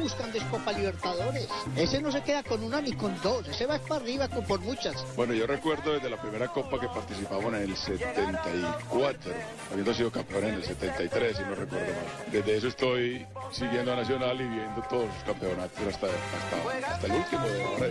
Buscando es Copa Libertadores. Ese no se queda con una ni con dos, ese va para arriba con, por muchas. Bueno, yo recuerdo desde la primera copa que participamos en el 74, habiendo sido campeón en el 73, si no recuerdo mal. Desde eso estoy siguiendo a Nacional y viendo todos los campeonatos hasta, hasta, hasta el último de ahora.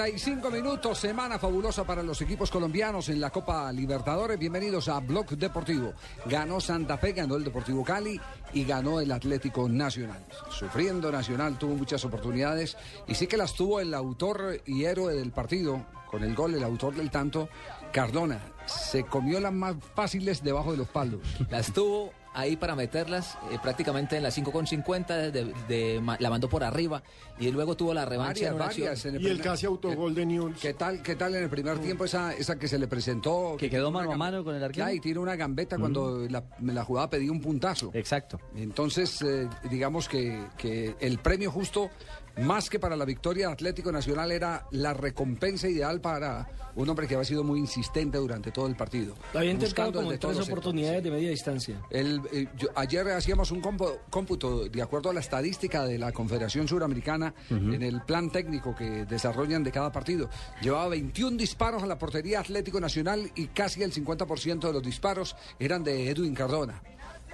45 minutos, semana fabulosa para los equipos colombianos en la Copa Libertadores. Bienvenidos a Blog Deportivo. Ganó Santa Fe, ganó el Deportivo Cali y ganó el Atlético Nacional. Sufriendo Nacional, tuvo muchas oportunidades y sí que las tuvo el autor y héroe del partido, con el gol, el autor del tanto, Cardona. Se comió las más fáciles debajo de los palos. Las tuvo ahí para meterlas eh, prácticamente en las 5,50, de, de- la mandó por arriba y luego tuvo la revancha en Varias, acción. en el Y el primer- casi autogol de Newell's. ¿Qué tal, ¿Qué tal en el primer tiempo esa, esa que se le presentó? Que quedó mano a mano con el arquero. Claro, y tira una gambeta cuando la, la jugada pedía un puntazo. Exacto. Entonces, eh, digamos que, que el premio justo, más que para la victoria de Atlético Nacional, era la recompensa ideal para un hombre que había sido muy insistente durante todo el partido. Había intentado como tres oportunidades de media distancia. el, eh, yo- ayer hacíamos un compo- cómputo de acuerdo a la estadística de la Confederación Suramericana en el plan técnico que desarrollan de cada partido. Llevaba 21 disparos a la portería Atlético Nacional y casi el 50% de los disparos eran de Edwin Cardona,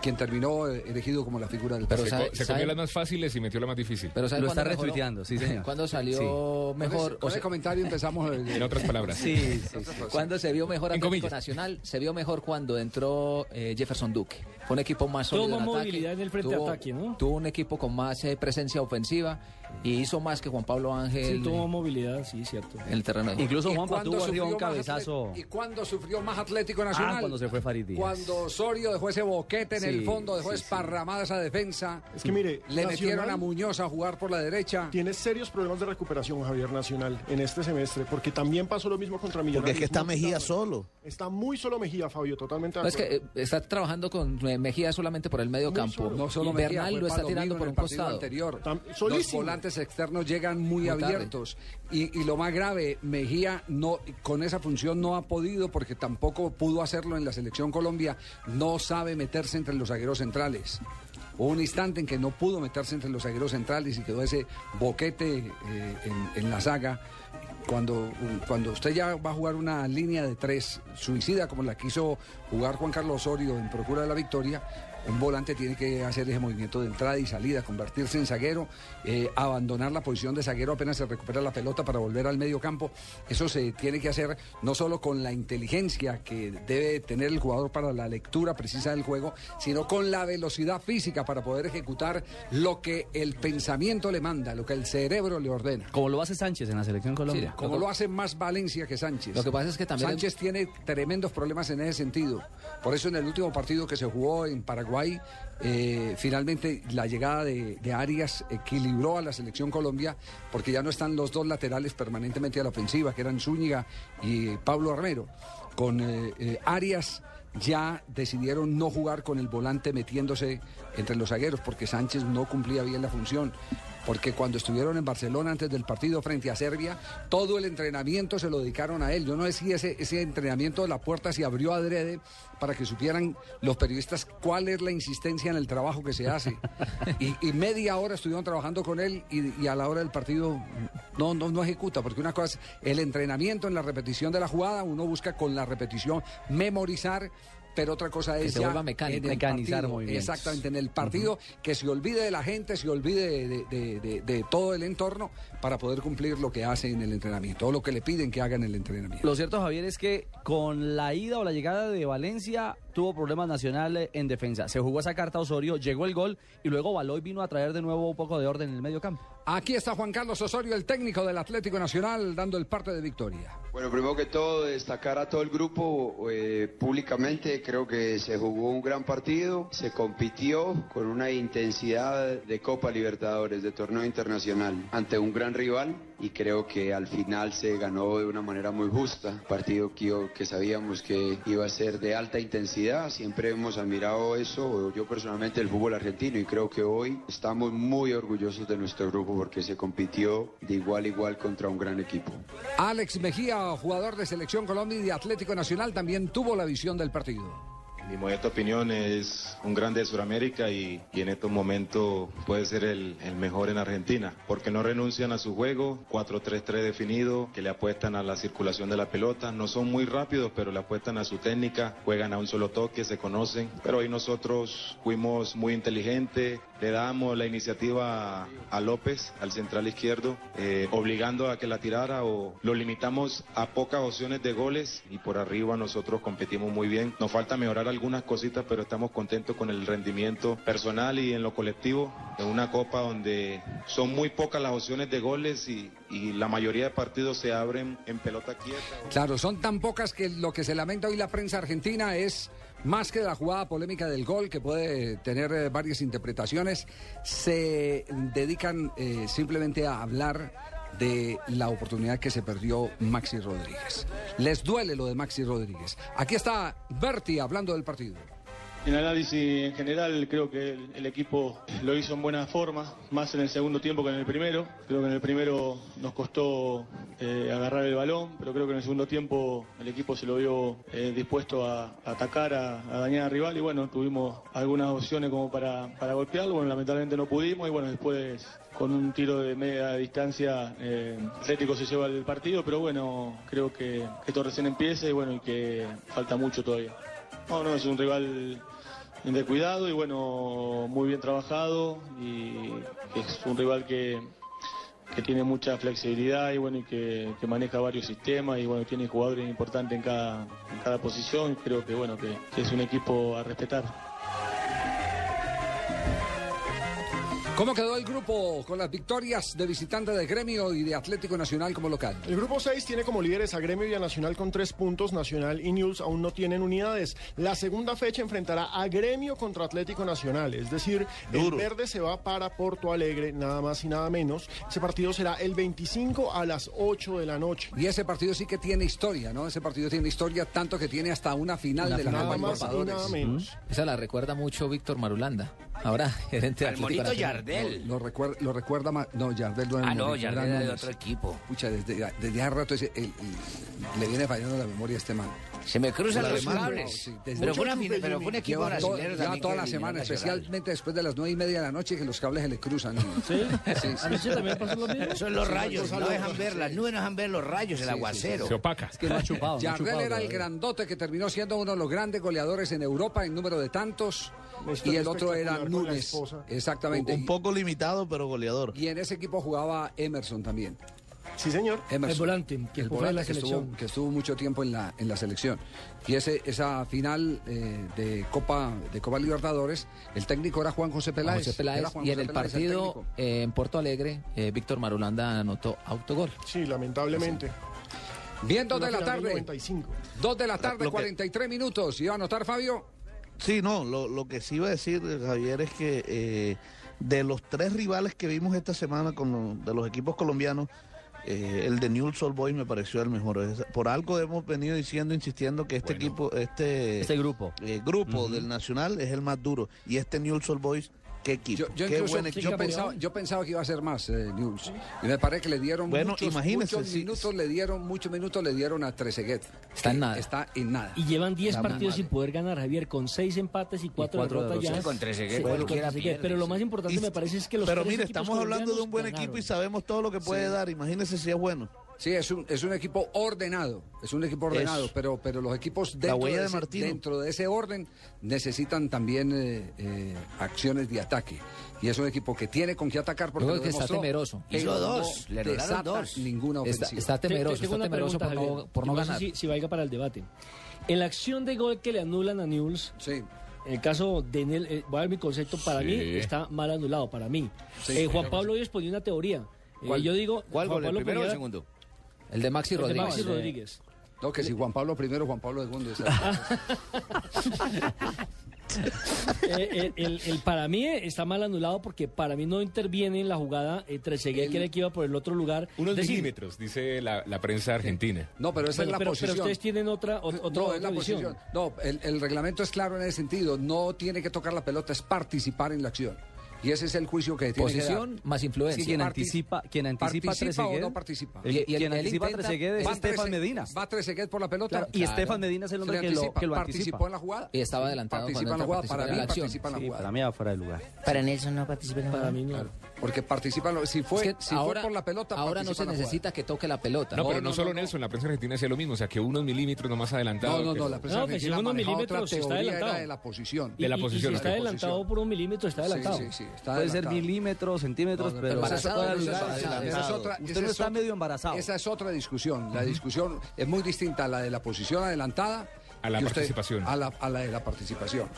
quien terminó eh, elegido como la figura del Pero partido. sabe- Se sabe- comió las más fáciles y metió la más difícil. pero ¿sabe Lo está retuiteando, sí, señor. ¿Cuándo salió Sí. Con ese- mejor? con o ese sea, comentario empezamos. En otras palabras. Sí, sí, sí. ¿Cuándo se vio mejor En Atlético. Nacional? Se vio mejor cuando entró eh, Jefferson Duque. Fue un equipo más Tuvo sólido más en ataque. movilidad en el frente tuvo, de ataque, ¿no? Tuvo un equipo con más eh, presencia ofensiva y hizo más que Juan Pablo Ángel Sí, tuvo movilidad, sí, cierto. en el terreno. Incluso ¿Y Juanpa cuándo tuvo arriba un sufrió más cabezazo. ¿Y cuándo sufrió más Atlético Nacional? Ah, cuando se fue Farid Díaz. Cuando Osorio dejó ese boquete en Sí, el fondo, dejó sí, sí. esparramada esa defensa. Es que mire, Le Nacional- metieron a Muñoz a jugar por la derecha. Tiene serios problemas de recuperación Javier Nacional en este semestre, porque también pasó lo mismo contra Millonarios. Porque es que está Mejía solo. Está muy solo Mejía, Fabio, totalmente No, es que eh, está trabajando con eh, Mejía solamente por el medio Muy campo. solo. No solo Mejía, Bernal lo está tirando por un costado. anterior. Tam- solísimo. Volantes externos llegan muy, Muy abiertos. Y, y lo más grave, Mejía no con esa función no ha podido, porque tampoco pudo hacerlo en la selección Colombia, no sabe meterse entre los zagueros centrales. Hubo un instante en que no pudo meterse entre los zagueros centrales y quedó ese boquete eh, en, en la saga. Cuando, cuando usted ya va a jugar una línea de tres suicida como la quiso jugar Juan Carlos Osorio en procura de la victoria, un volante tiene que hacer ese movimiento de entrada y salida, convertirse en zaguero, eh, abandonar la posición de zaguero apenas se recupera la pelota para volver al medio campo. Eso se tiene que hacer no solo con la inteligencia que debe tener el jugador para la lectura precisa del juego, sino con la velocidad física para poder ejecutar lo que el pensamiento le manda, lo que el cerebro le ordena. Como lo hace Sánchez en la selección Colombia. Como lo hace más Valencia que Sánchez. Lo que pasa es que también Sánchez tiene tremendos problemas en ese sentido. Por eso en el último partido que se jugó en Paraguay, eh, finalmente la llegada de, Arias equilibró a la selección Colombia porque ya no están los dos laterales permanentemente a la ofensiva, que eran Zúñiga y Pablo Armero. Con eh, eh, Arias ya decidieron no jugar con el volante metiéndose entre los zagueros porque Sánchez no cumplía bien la función. Porque cuando estuvieron en Barcelona antes del partido frente a Serbia, todo el entrenamiento se lo dedicaron a él. Yo no sé si ese, ese entrenamiento de la puerta se abrió adrede para que supieran los periodistas cuál es la insistencia en el trabajo que se hace. Y, y media hora estuvieron trabajando con él y, y a la hora del partido no, no, no ejecuta, porque una cosa es el entrenamiento en la repetición de la jugada, uno busca con la repetición memorizar. Pero otra cosa Que es se ya en el Mecanizar partido, movimientos. Exactamente, en el partido que se olvide de la gente, se olvide de, de- de- de todo el entorno para poder cumplir lo que hace en el entrenamiento, o lo que le piden que haga en el entrenamiento. Lo cierto, Javier, es que con la ida o la llegada de Valencia tuvo problemas nacionales en defensa. Se jugó esa carta a Osorio, llegó el gol y luego Baloy vino a traer de nuevo un poco de orden en el medio campo. Aquí está Juan Carlos Osorio, el técnico del Atlético Nacional, dando el parte de victoria. Bueno, primero que todo, destacar a todo el grupo eh, públicamente. Creo que se jugó un gran partido, se compitió con una intensidad de Copa Libertadores, de torneo internacional, ante un gran rival y creo que al final se ganó de una manera muy justa. Partido que, que sabíamos que iba a ser de alta intensidad. Siempre hemos admirado eso, yo personalmente, el fútbol argentino y creo que hoy estamos muy orgullosos de nuestro grupo porque se compitió de igual a igual contra un gran equipo. Alex Mejía, jugador de Selección Colombia y de Atlético Nacional, también tuvo la visión del partido. Mi modesta opinión es un grande de Sudamérica y, y en estos momentos puede ser el, el mejor en Argentina, porque no renuncian a su juego, 4-3-3 definido, que le apuestan a la circulación de la pelota, no son muy rápidos, pero le apuestan a su técnica, juegan a un solo toque, se conocen, pero hoy nosotros fuimos muy inteligentes, le damos la iniciativa a, López, al central izquierdo, eh, obligando a que la tirara o lo limitamos a pocas opciones de goles y por arriba nosotros competimos muy bien. Nos falta mejorar algunas cositas, pero estamos contentos con el rendimiento personal y en lo colectivo en una copa donde son muy pocas las opciones de goles y, y la mayoría de partidos se abren en pelota quieta. Claro, son tan pocas que lo que se lamenta hoy la prensa argentina es más que la jugada polémica del gol, que puede tener eh, varias interpretaciones, se dedican eh, simplemente a hablar de la oportunidad que se perdió Maxi Rodríguez. Les duele lo de Maxi Rodríguez. Aquí está Berti hablando del partido. En análisis en general creo que el, equipo lo hizo en buena forma, más en el segundo tiempo que en el primero. Creo que en el primero nos costó eh, agarrar el balón, pero creo que en el segundo tiempo el equipo se lo vio eh, dispuesto a, atacar, a, a dañar al rival y bueno, tuvimos algunas opciones como para, para golpearlo, bueno, lamentablemente no pudimos y bueno, después con un tiro de media distancia eh, Atlético se lleva el partido, pero bueno, creo que, que esto recién empieza y bueno, y que falta mucho todavía. No, no, es un rival de cuidado y bueno, muy bien trabajado y es un rival que, que tiene mucha flexibilidad y bueno, y que, maneja varios sistemas y bueno, tiene jugadores importantes en cada, en cada posición. Creo que bueno, que es un equipo a respetar. ¿Cómo quedó el grupo con las victorias de visitante de Gremio y de Atlético Nacional como local? El grupo 6 tiene como líderes a Gremio y a Nacional con tres puntos. Nacional y News aún no tienen unidades. La segunda fecha enfrentará a Gremio contra Atlético Nacional. Es decir, Duro. el verde se va para Porto Alegre, nada más y nada menos. Ese partido será el 25 a las 8 de la noche. Y ese partido sí que tiene historia, ¿no? Ese partido tiene historia tanto que tiene hasta una final Una de la final. Copa Nada más y Libertadores. nada menos. Esa la recuerda mucho Víctor Marulanda, ahora gerente de Al Atlético monito. Yardel. Lo, lo recuerda, lo recuerda más. No, Yardel no era Ah, un no, Yardel era de otro equipo. Pucha, desde, desde hace rato ese- el- el- le viene fallando la memoria a este man. Se me cruzan los cables. sí, desde- Pero fue, una pero fue un equipo Lleva to- brasileño lleva toda la semana, a Nacional. especialmente después de las nueve y media de la noche, que los cables se le cruzan. ¿Sí? sí, Anoche también pasó lo mismo. Son los Sí, rayos, sí, no sí. dejan ver, las nubes no dejan ver los rayos, el Sí, sí, aguacero. sí, sí. opaca. Es que no ha chupado. Yardel era el grandote que terminó siendo uno de los grandes goleadores en Europa en número de tantos. Y el otro era Núñez. Exactamente. Un poco limitado, pero goleador. Y en ese equipo jugaba Emerson también. Sí, señor. Emerson. El volante, que El fue volante de la que estuvo, selección. que estuvo mucho tiempo en la, en la selección. Y ese, esa final eh, de Copa de Copa Libertadores, el técnico era Juan José Peláez. José Peláez, Juan y en el Peláez partido técnico. eh, en Porto Alegre, eh, Víctor Marulanda anotó autogol. Sí, lamentablemente. Bien, dos de la tarde. 95. Dos de la tarde, Lo que- 43 minutos. ¿Iba a anotar Fabio? Sí, no, lo, lo que sí iba a decir, Javier, es que eh, de los tres rivales que vimos esta semana con los- de los equipos colombianos, eh, el de Newell's Old Boys me pareció el mejor. Es- Por algo hemos venido diciendo, insistiendo que este equipo, este, Este grupo. eh, grupo del Nacional es el más duro y este Newell's Old Boys qué equipo, Yo, yo qué incluso- buen yo pensaba, yo pensaba que iba a ser más eh, News. Y me parece que le dieron Bueno, muchos, muchos minutos, le dieron muchos minutos le dieron a Trezeguet. Está en nada. Está en nada. Y llevan 10 Está muy partidos sin poder ganar, Javier, con 6 empates y 4 cuatro derrotas ya. Con Trezeguet, Sí, cualquiera con Trezeguet. pierde, Pero lo sí. más importante Y- me parece es que los Pero tres mire, estamos hablando de un buen equipo y sabemos todo lo que puede Sí. dar. Imagínese si es bueno. Sí, es un, es un equipo ordenado, es un equipo ordenado, pero, pero los equipos dentro, de ese, dentro de ese orden necesitan también eh, eh, acciones de ataque. Y es un equipo que tiene con qué atacar porque lo que está temeroso. Hizo no dos, le desata dos. ninguna Está, ofensiva. está Te- temeroso, tengo está temeroso por pregunta, no, Javier, por y no no sé ganar. Si, si valga para el debate. En la acción de gol que le anulan a Newell's, Sí. en el caso de Nel, eh, voy a dar mi concepto, para Sí. mí está mal anulado, para mí. Sí. Eh, Juan Pablo hoy exponía una teoría. Eh, yo digo, ¿Cuál Juan gol, el primero o el segundo? El de Maxi el de Rodríguez. Maxi No, Rodríguez. Que si Juan Pablo primero, Juan Pablo segundo. Eh, el, el- el para mí está mal anulado porque para mí no interviene en la jugada eh, Trezeguet, El- que era que iba por el otro lugar. Unos decir, milímetros, dice la, la prensa argentina. No, pero esa es la pero, pero posición. ustedes tienen otra, o- otra, no, es la otra visión. posición. No, el, el reglamento es claro en ese sentido. No tiene que tocar la pelota, es participar en la acción. Y ese es el juicio que tiene Posición más Sí, influencia. quien Parti- anticipa, quien anticipa ¿Participa o no participa? el- Y- y quien anticipa Trezeguet es Va Estefan Medina. Va Trezeguet por la pelota. Claro, y Claro. Estefan Medina es el hombre que lo, anticipa, que lo participó anticipa. en la jugada. Y estaba adelantado Participa en la jugada. Para en mí la acción. participa en la Sí, jugada. para mí va fuera de lugar. Para Nelson no participa en la Para jugada. mí no. Porque participa, en lo- si fue, Es que si ahora, fue por la pelota, ahora no se en necesita que toque la pelota. No, No, pero no, no, solo no, no. Nelson, la prensa argentina decía lo mismo, o sea, que unos milímetros nomás adelantado. No, no, no, la prensa si argentina unos milímetros otra está adelantado. era de la posición. Y- De la y- y posición, si está de adelantado posición. por un milímetro, está Sí, adelantado. sí, sí, está Puede ser milímetros, centímetros, No, no, pero embarazado, Usted no es está medio embarazado. Esa es otra discusión. La discusión es muy distinta a la de la posición adelantada. A la usted- participación. a, la, a la de la participación.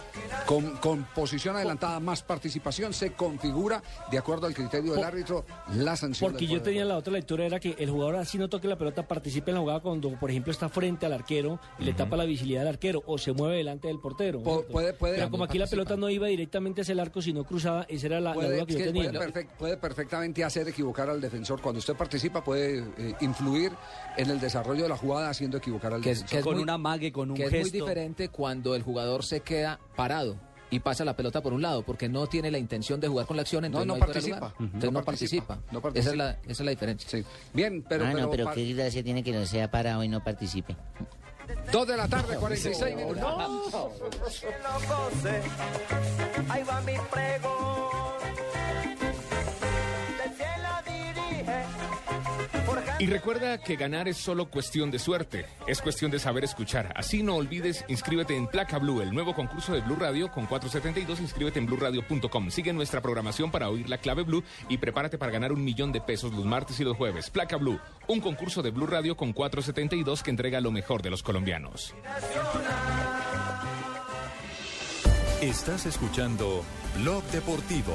Con, con posición adelantada más participación se configura, de acuerdo al criterio del árbitro, la sanción. Porque yo tenía la otra lectura, era que el jugador así no toque la pelota, participe en la jugada cuando, por ejemplo, está frente al arquero y le tapa la visibilidad al arquero o se mueve delante del portero. Puede- puede- Pero como aquí la pelota no iba directamente hacia el arco, sino cruzada, esa era la, la Puede, duda que es yo tenía. puede perfec- puede perfectamente hacer equivocar al defensor. Cuando usted participa puede eh, influir en el desarrollo de la jugada haciendo equivocar al Que defensor. que es con muy- un amague, con un que gesto. muy diferente cuando el jugador se queda parado y pasa la pelota por un lado, porque no tiene la intención de jugar con la acción, entonces no no, de participa. lugar. Ujú. Entonces No no, participa, participa. no Esa, participa. es la, esa es la diferencia. Sí. Bien, pero, ah, pero no, pero qué gracia tiene que no sea parado y no participe. dos de la tarde, 46 minutos. Ahí va mi pregón. Y recuerda que ganar es solo cuestión de suerte, es cuestión de saber escuchar. Así no olvides, inscríbete en Placa Blue, el nuevo concurso de Blue Radio con 472, inscríbete en bluradio.com. Sigue nuestra programación para oír la clave Blue y prepárate para ganar un millón de pesos los martes y los jueves. Placa Blue, un concurso de Blue Radio con 472 que entrega lo mejor de los colombianos. Estás escuchando Blog Deportivo.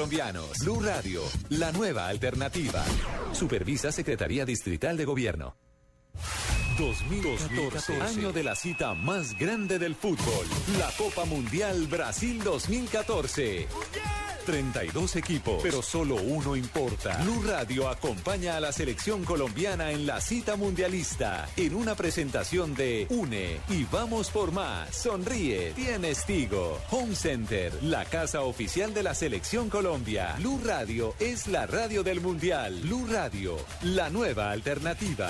colombianos. Blue Radio, la nueva alternativa. Supervisa Secretaría Distrital de Gobierno. 2014, año de la cita más grande del fútbol, la Copa Mundial Brasil 2014. 32 equipos, pero solo uno importa. Blue Radio acompaña a la selección colombiana en la cita mundialista en una presentación de Une y vamos por más. Sonríe, tienes Tigo. Home Center, la casa oficial de la selección Colombia. Blue Radio es la radio del mundial. Blue Radio, la nueva alternativa.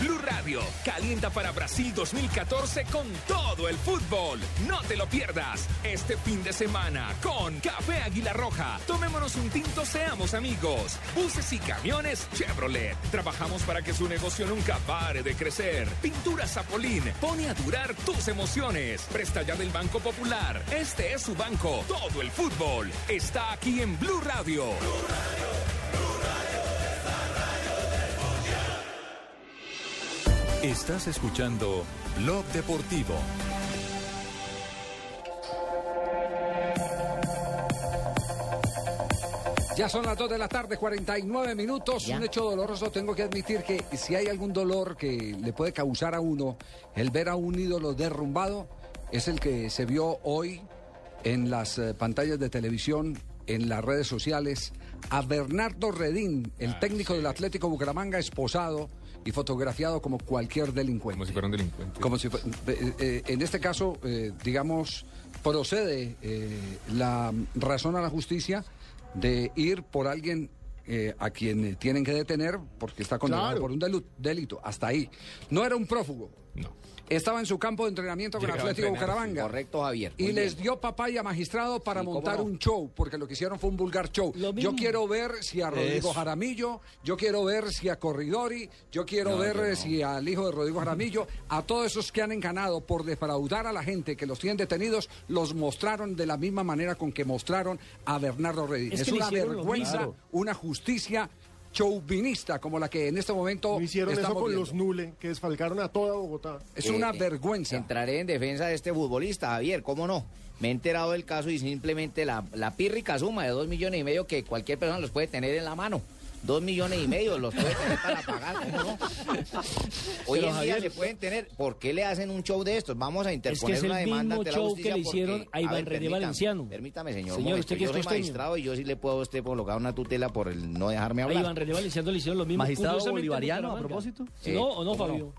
Blue Radio calienta para Brasil 2014 con todo el fútbol. No te lo pierdas este fin de semana con Café Águila Roja. Tomémonos un tinto, seamos amigos. Buses y camiones Chevrolet. Trabajamos para que su negocio nunca pare de crecer. Pintura Zapolín pone a durar tus emociones. Presta ya del Banco Popular. Este es su banco. Todo el fútbol está aquí en Blue Radio. Estás escuchando Blog Deportivo. Ya son las 2 de la tarde, 49 minutos. Un hecho doloroso. Tengo que admitir que si hay algún dolor que le puede causar a uno el ver a un ídolo derrumbado, es el que se vio hoy en las eh, pantallas de televisión, en las redes sociales, a Bernardo Redín, el técnico del Atlético Bucaramanga, esposado y fotografiado como cualquier delincuente. Como si fuera un delincuente. Como si eh, eh, en este caso, eh, digamos, procede eh, la razón a la justicia de ir por alguien eh, a quien tienen que detener porque está condenado Claro. por un delito. Hasta ahí. No era un prófugo. No. Estaba en su campo de entrenamiento con Llegaba Atlético Bucaramanga. Correcto, Javier. Y les dio papaya magistrado para Sí, montar no. un show, porque lo que hicieron fue un vulgar show. Yo quiero ver si a Rodrigo Eso. Jaramillo, yo quiero ver si a Corridori, yo quiero No, ver yo no. si al hijo de Rodrigo Jaramillo, a todos esos que han enganado por defraudar a la gente que los tienen detenidos, los mostraron de la misma manera con que mostraron a Bernardo Redín. Es Es, que le una vergüenza, una justicia chauvinista como la que en este momento No hicieron eso con viendo. los Nule, que desfalcaron a toda Bogotá. Es Eh, una eh, vergüenza. Entraré en defensa de este futbolista, Javier, ¿cómo no? Me he enterado del caso y simplemente la, la pírrica suma de dos millones y medio que cualquier persona los puede tener en la mano. Dos millones y medio los puede tener para pagar, ¿cómo no? Hoy Pero, en día Javier, se pueden tener. ¿Por qué le hacen un show de estos? Vamos a Es interponer que es el una demanda mismo ante la show justicia que le porque- hicieron a Iván René permítame, Valenciano. Permítame, señor. Señor, usted que es Yo soy costeño. magistrado y yo sí le puedo a usted colocar una tutela por el no dejarme A hablar. Iván René Valenciano le hicieron lo mismo. Magistrado bolivariano, a propósito. Sí, Eh, ¿No o no, ¿cómo no?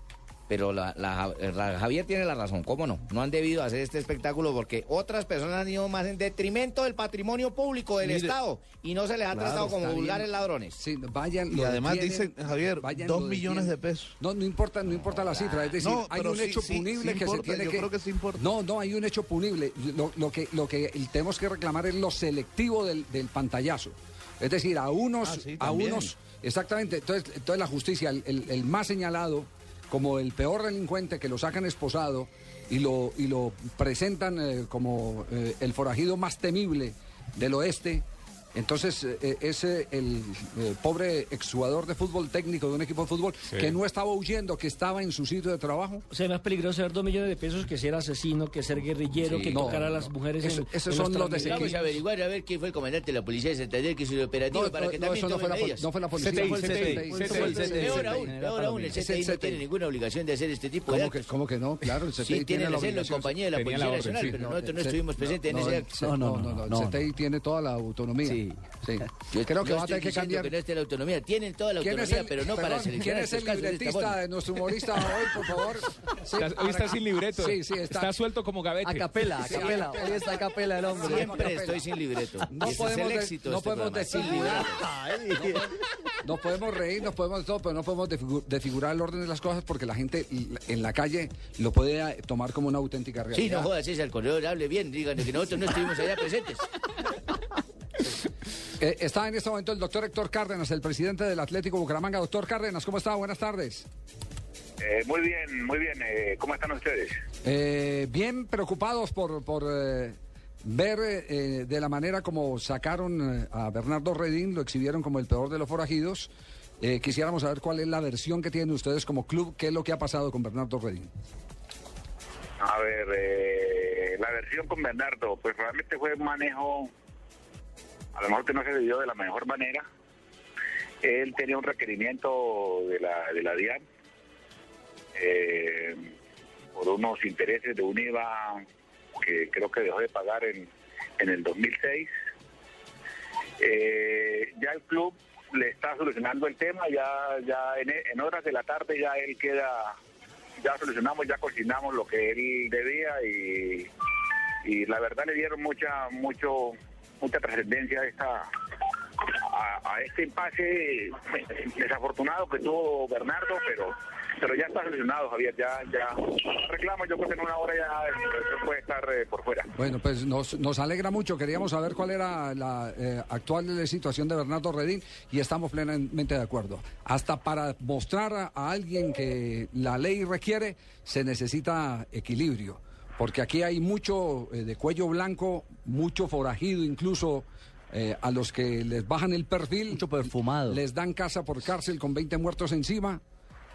Pero la, la- la- Javier tiene la razón, ¿cómo no? No han debido hacer este espectáculo porque otras personas han ido más en detrimento del patrimonio público del Mire, Estado y no se les ha Claro, tratado como vulgares ladrones. Sí, vayan. Y además detienen, dicen, Javier, vayan, dos lo millones de pesos. No, no importa, no importa la cifra, es decir, No, hay un sí, hecho sí, punible sí que importa, se tiene yo que. creo que sí importa. No, no, hay un hecho punible. Lo, lo que, lo que tenemos que reclamar es lo selectivo del, del pantallazo. Es decir, a unos, Ah, sí, a unos, exactamente. Entonces, entonces la justicia, el, el- el más señalado como el peor delincuente que lo sacan esposado y lo, y lo presentan eh, como eh, el forajido más temible del oeste. Entonces, eh, es eh, el eh, pobre exjugador de fútbol técnico de un equipo de fútbol Sí. que no estaba huyendo, que estaba en su sitio de trabajo. O sea, es más peligroso ser dos millones de pesos que ser asesino, que ser guerrillero, Sí, que no, tocar a no, las mujeres eso- en, esos en son los Transmigrantes. Vamos a averiguar a ver quién fue el comandante de la policía de Santander que hizo el operativo No, para no, que no, también eso no fue la no fue la policía, CTI, fue el CTI, CTI. Peor aún, peor aún, el Es el CTI no tiene ninguna obligación de hacer este tipo de ¿Cómo que, actos. cómo que no? Claro, el CTI Sí, tiene la hacerlo en obligación. compañía de la Policía Nacional, pero No, nosotros no estuvimos presentes en no, ese el acto. No, no, no, el no, CTI tiene toda la autonomía. Sí. Sí. Yo Creo que no va a tener que diciendo cambiar. que no esté la autonomía. Tienen toda la ¿Quién es autonomía, el, pero no para perdón, seleccionar ¿Quién es el libretista de nuestro humorista hoy, por favor? Sí, Está- hoy está sin libreto. Sí, sí, está. está. suelto como gavete. A capela, a Sí, capela. a Hoy está a capela el hombre. Siempre estoy sin libreto. No Ese es podemos el éxito de no este podemos desfigurar. libreto. Nos podemos reír, nos podemos todo, pero no podemos desfigu- desfigurar el orden de las cosas porque la gente en la calle lo puede tomar como una auténtica Sí, realidad. no jodas, ese al corredor, hable bien, díganle que nosotros no estuvimos allá presentes. Eh, está en este momento el doctor Héctor Cárdenas, el presidente del Atlético Bucaramanga. Doctor Cárdenas, ¿cómo está? Buenas tardes. Eh, muy bien, muy bien. Eh, ¿Cómo están ustedes? Eh, bien preocupados por, por eh, ver de la manera como sacaron a Bernardo Redín, lo exhibieron como el peor de los forajidos. Quisiéramos saber cuál es la versión que tienen ustedes como club, qué es lo que ha pasado con Bernardo Redín. A ver, eh, la versión con Bernardo, pues realmente fue un manejo, a lo mejor que no se dio de la mejor manera. Él tenía un requerimiento de la, de la DIAN eh, por unos intereses de un IVA que creo que dejó de pagar en, en el 2006. Eh, ya el club le está solucionando el tema, ya, ya en, en horas de la tarde ya él queda ya solucionamos, ya cocinamos lo que él debía y, y la verdad le dieron mucha mucho mucha trascendencia a esta a, este impasse desafortunado que tuvo Bernardo, pero pero ya está solucionado, Javier, ya, ya reclamo, yo creo que en una hora ya puede estar eh, por fuera. Bueno, pues nos, nos alegra mucho. Queríamos saber cuál era la eh, actual situación de Bernardo Redín y estamos plenamente de acuerdo. Hasta para mostrar a alguien que la ley requiere, se necesita equilibrio. Porque aquí hay mucho eh, de cuello blanco, mucho forajido, incluso eh, a los que les bajan el perfil. Mucho perfumado. Les dan casa por cárcel con 20 muertos encima.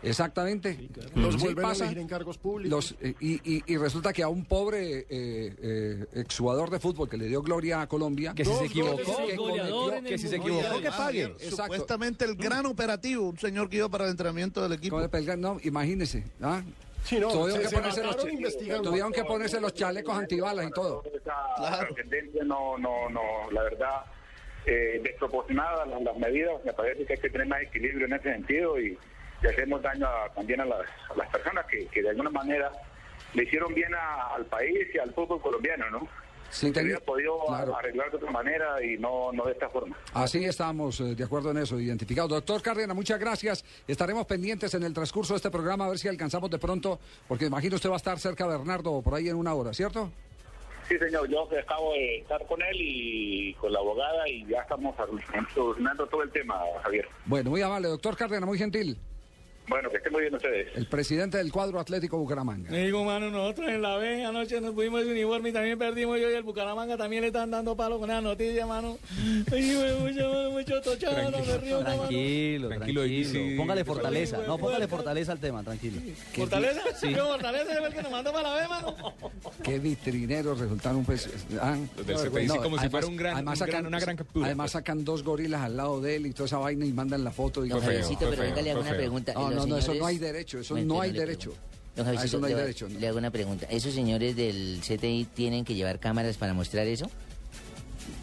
Exactamente. Los Sí, vuelven a elegir en cargos públicos. Los, eh, y, y- y resulta que a un pobre eh, eh, exjugador de fútbol que le dio gloria a Colombia. Que si se equivocó, que cometió- que si se equivocó, que pague. Exacto. Supuestamente el gran operativo, un señor que iba para el entrenamiento del equipo. No, imagínese. ¿ah? Sí, no, tuvieron, se- que se ponerse los, tuvieron que ponerse los chalecos antibalas y todo. Esa tendencia no, no, no, la verdad, eh, desproporcionada las, las medidas, me parece que hay que tener más equilibrio en ese sentido y, y hacemos daño a- también a las, a las personas que, que de alguna manera le hicieron bien a- al país y al fútbol colombiano, ¿no? Sí, hubiera podido claro. arreglar de otra manera y no, no de esta forma. Así estamos eh, de acuerdo en eso, identificados. Doctor Cárdenas, muchas gracias. Estaremos pendientes en el transcurso de este programa a ver si alcanzamos de pronto, porque imagino usted va a estar cerca de Bernardo por ahí en una hora, ¿cierto? Sí, señor, yo acabo de estar con él y con la abogada y ya estamos solucionando todo el tema, Javier. Bueno, muy amable. Doctor Cárdenas, muy gentil. Bueno, que estén muy bien ustedes. El presidente del cuadro Atlético Bucaramanga. Digo, mano, nosotros en la B anoche nos fuimos de uniforme y también perdimos yo y el Bucaramanga también le están dando palo con esa noticia, mano. Ay, mucho, mucho tochado, no me río, mano. Tranquilo, Tranquilo, tranquilo. Easy. Póngale fortaleza. No, póngale fortaleza al tema, tranquilo. ¿Fortaleza? Sí. ¿Qué Fortaleza es el que nos mandó para la B, mano? Qué vitrineros resultaron, pues. ah. Los del sí, como si fuera un gran- un gran- una gran captura, Además sacan dos gorilas al lado de él y toda esa vaina y mandan la foto. Y Don feo, pero venga, le hago una pregunta. No, ¿Y los no, eso no hay derecho, eso no hay derecho. pregunto. Don A Javiercito, eso no hay le- derecho, no. Le hago una pregunta. ¿Esos señores del CTI tienen que llevar cámaras para mostrar eso?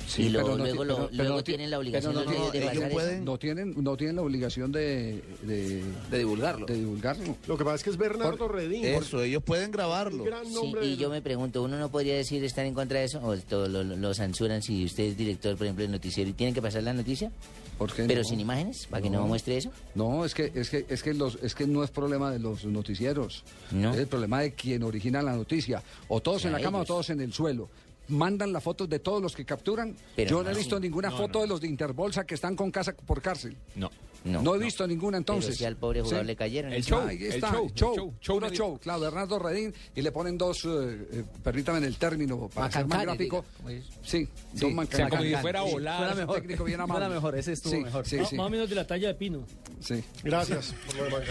Sí, y lo- pero no luego, lo- pero- no ti- tienen la obligación no de, tienen- de ellos pasar eso. pueden- No tienen, no tienen la obligación de, de, De divulgarlo. de divulgarlo. Lo que pasa es que es Bernardo Redín. Eso, ellos pueden grabarlo. Sí, y yo me pregunto, ¿uno no podría decir estar en contra de eso? ¿O todo lo, lo- lo censuran si usted es director, por ejemplo, del noticiero y tienen que pasar la noticia? ¿Por qué Pero no? sin imágenes, para que no muestre eso. No, es que es que es que los es que no es problema de los noticieros. No. Es el problema de quien origina la noticia. O todos en la cama o todos en el suelo. Mandan las fotos de todos los que capturan. Pero Yo no he visto ninguna No, foto no. de los de Interbolsa que están con casa por cárcel. No. No. No, he visto ninguna entonces. Pero si al pobre jugador Sí. le cayeron. El ¿no? show, Ahí el está, show, el show, show, show puro de- show, claro, Bernardo Redín, y le ponen dos, eh, eh, permítame el término, para ser más gráfico. diga. Sí, Sí, dos O sea, mancanes. como si fuera es un mejor. técnico bien amable. mejor, ese estuvo Sí, mejor. Sí, Más- sí, Más o menos de la talla de Pino. sí. Gracias por lo de.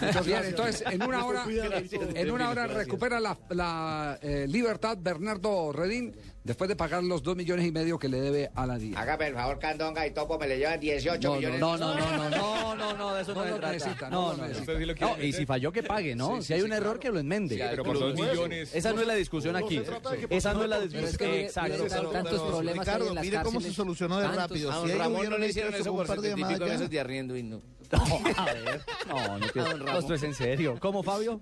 Muchas Bien, entonces en una hora, en una hora recupera la, la, eh, libertad Bernardo Redín después de pagar los dos millones y medio que le debe a la DIA. Hágame el favor, Candonga y Topo, me le llevan 18 No, millones. No, no, no, no, no, no, no, de eso no, No se lo trata. necesita, no no, no, No, y si falló que pague, ¿no? Sí, si hay sí, un error que lo enmende. Sí, pero por dos millones. Esa no es la discusión No se aquí. Esa no es la por discusión. es que mire- Exacto. tantos problemas Ricardo, en las mire cómo se solucionó de rápido. A don Ramón no le hicieron eso por un par de 70 y pico llamadas meses ya. de arriendo y no. A ver, no, no, no, esto es en serio. ¿Cómo, Fabio?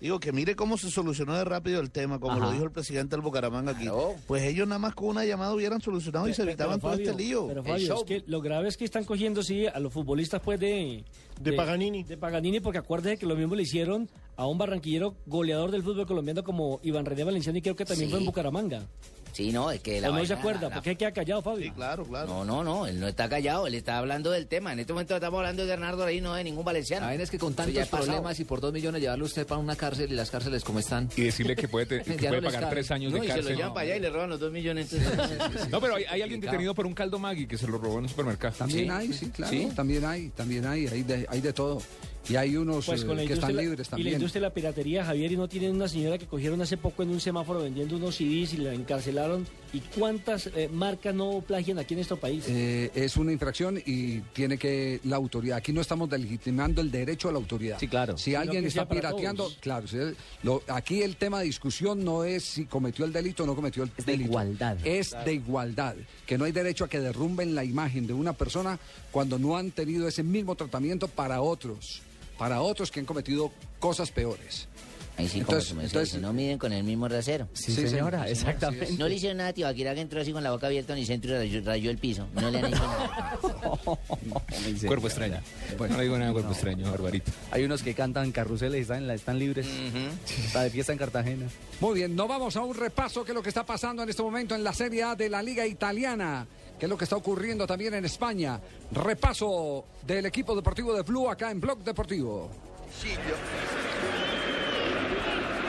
Digo que mire cómo se solucionó de rápido el tema, como Ajá. lo dijo el presidente del Bucaramanga aquí. Claro. Pues ellos nada más con una llamada hubieran solucionado y se Pero, evitaban todo Fabio, este lío. Pero El Fabio, show. es que lo grave es que están cogiendo, sí, a los futbolistas, pues, de... De Paganini. De Paganini, porque acuérdese que lo mismo le hicieron a un barranquillero goleador del fútbol colombiano como Iván René Valenciano y creo que también Sí. fue en Bucaramanga. Sí, no, es que la ¿O no vaina- se acuerda? la- ¿Por qué queda callado, Fabio? Sí, claro, claro. No, no, no, él no está callado, él está hablando del tema. En este momento estamos hablando de Bernardo ahí, no de ningún valenciano. La es que con tantos pasado. problemas y por dos millones llevarlo usted para una cárcel y las cárceles como están. Y decirle que puede, te- que puede no pagar cabe. tres años No, de y se lo cárcel. llevan para allá y le roban los dos millones. entonces- No, pero hay, hay alguien detenido por un caldo Maggi que se lo robó en un supermercado. También Sí. hay, sí, claro, ¿Sí? también hay, también hay, hay de, hay de todo. Y hay unos Pues eh, con que están libres y la también. industria de la piratería, Javier, y no tienen una señora que cogieron hace poco en un semáforo vendiendo unos CDs y la encarcelaron. ¿Y cuántas eh, marcas no plagian aquí en nuestro país? Eh, es una infracción y tiene que la autoridad. Aquí no estamos legitimando el derecho a la autoridad. Sí, claro. Si alguien está pirateando, todos. claro. si es- lo- aquí el tema de discusión no es si cometió el delito o no cometió el Es de delito. igualdad. Es de igualdad. Que no hay derecho a que derrumben la imagen de una persona cuando no han tenido ese mismo tratamiento para otros. Para otros que han cometido cosas peores. Ahí sí, Entonces- como entonces- dice, no miden con el mismo rasero. Sí, Sí, señora, exactamente. No le hicieron nada a Tibaquirá que entró así con la boca abierta en el centro y rayó, rayó el piso. No le han hecho nada. Cuerpo extraño. Bueno, no digo nada cuerpo extraño, Barbarito. Hay unos que cantan carruseles y están, están libres. Está de fiesta en Cartagena. Muy bien, nos vamos a un repaso que es lo que está pasando en este momento en la Serie A de la Liga Italiana, que es lo que está ocurriendo también en España. Repaso del equipo deportivo de Blue acá en Blog Deportivo.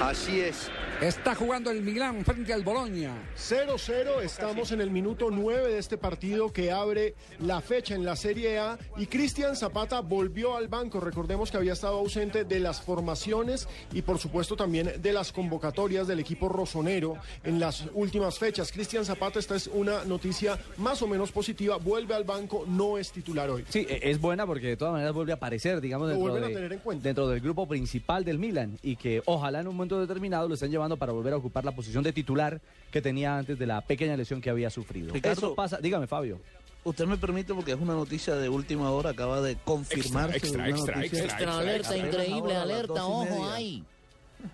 Así es. Está jugando el Milán frente al Boloña. 0-0, estamos en el minuto 9 de este partido que abre la fecha en la Serie A y Cristian Zapata volvió al banco. Recordemos que había estado ausente de las formaciones y por supuesto también de las convocatorias del equipo rosonero en las últimas fechas. Cristian Zapata, esta es una noticia más o menos positiva, vuelve al banco, no es titular hoy. Sí, e- es buena porque de todas maneras vuelve a aparecer, digamos, dentro, vuelven a de- tener en cuenta. dentro del grupo principal del Milan y que ojalá en un momento determinado lo estén llevando para volver a ocupar la posición de titular que tenía antes de la pequeña lesión que había sufrido. Ricardo, Eso pasa, dígame Fabio. Usted me permite porque es una noticia de última hora, acaba de confirmarse. Extra, una extra, extra, Extra, alerta, increíble, alerta, ojo, ay.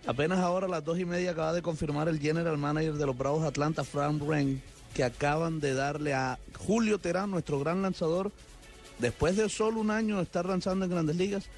Apenas ahora a las dos y media acaba de confirmar el general manager de los Bravos Atlanta, Frank Wren, que acaban de darle a Julio Terán, nuestro gran lanzador, después de solo un año de estar lanzando en grandes ligas,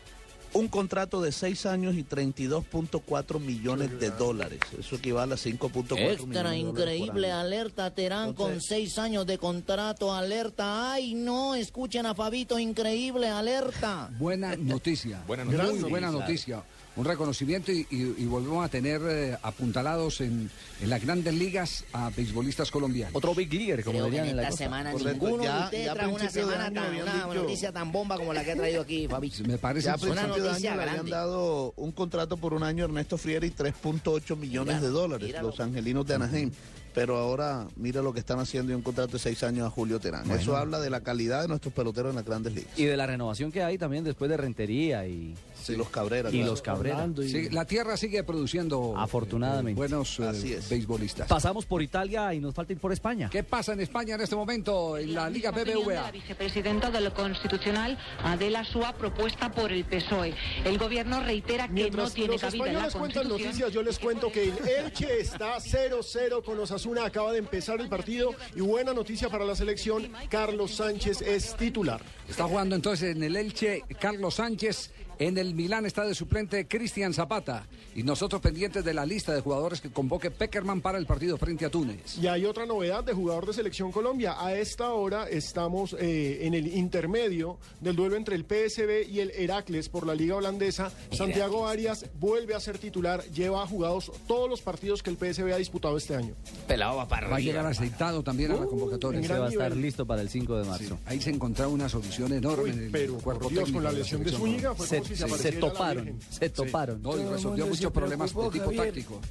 un contrato de seis años y 32.4 millones de dólares. Eso equivale a 5.4 millones de Extra increíble, alerta Terán con Entonces- seis años de contrato, alerta. Ay, no, escuchen a Fabito, increíble, alerta. Buena noticia. Buena Muy noticia. buena Sí, noticia. Un reconocimiento y, y- y volvemos a tener eh, apuntalados en, en las grandes ligas a beisbolistas colombianos. Otro big leaguer, Creo que en esta semana ninguno de ustedes trajo una semana tan, una noticia tan bomba como la que ha traído aquí, Fabito. Me parece Ya a una principio de año le habían grande. dado un contrato por un año a Ernesto Friera y 3.8 millones de dólares, los angelinos de Anaheim. Pero ahora mira lo que están haciendo y un contrato de seis años a Julio Terán. Bueno. Eso habla de la calidad de nuestros peloteros en las grandes ligas. Y de la renovación que hay también después de Rentería y, y los Cabrera. Y los Cabrera. Sí, la tierra sigue produciendo eh, Afortunadamente. buenos eh, Así es. beisbolistas. Pasamos por Italia y nos falta ir por España. ¿Qué pasa en España en este momento en la Liga de la BBVA? vicepresidenta de lo constitucional, Adela Súa, propuesta por el PSOE. El gobierno reitera que no Mientras tiene los cabida en la españoles cuentan Constitución. noticias, yo les cuento que el Elche está 0-0 con Osasuna, acaba de empezar el partido y buena noticia para la selección, Carlos Sánchez es titular. Está jugando entonces en el Elche Carlos Sánchez, en el Milán está de suplente Cristian Zapata y nosotros pendientes de la lista de jugadores que convoque Peckerman para el partido frente a Túnez. Y hay otra novedad de jugador de selección Colombia. A esta hora estamos eh, en el intermedio del duelo entre el PSB y el Heracles por la Liga Holandesa. Santiago Arias vuelve a ser titular, lleva jugados todos los partidos que el PSB ha disputado este año. Pelado va para Va a llegar aceitado también a la convocatoria. Ese va a estar listo para el 5 de marzo. Ahí se encontraba una solución enorme Uy, en el pero, por Dios, con la de lesión de selección Zúñiga fue si se toparon, se toparon. No, y resolvió muchos problemas de tipo Javier. táctico.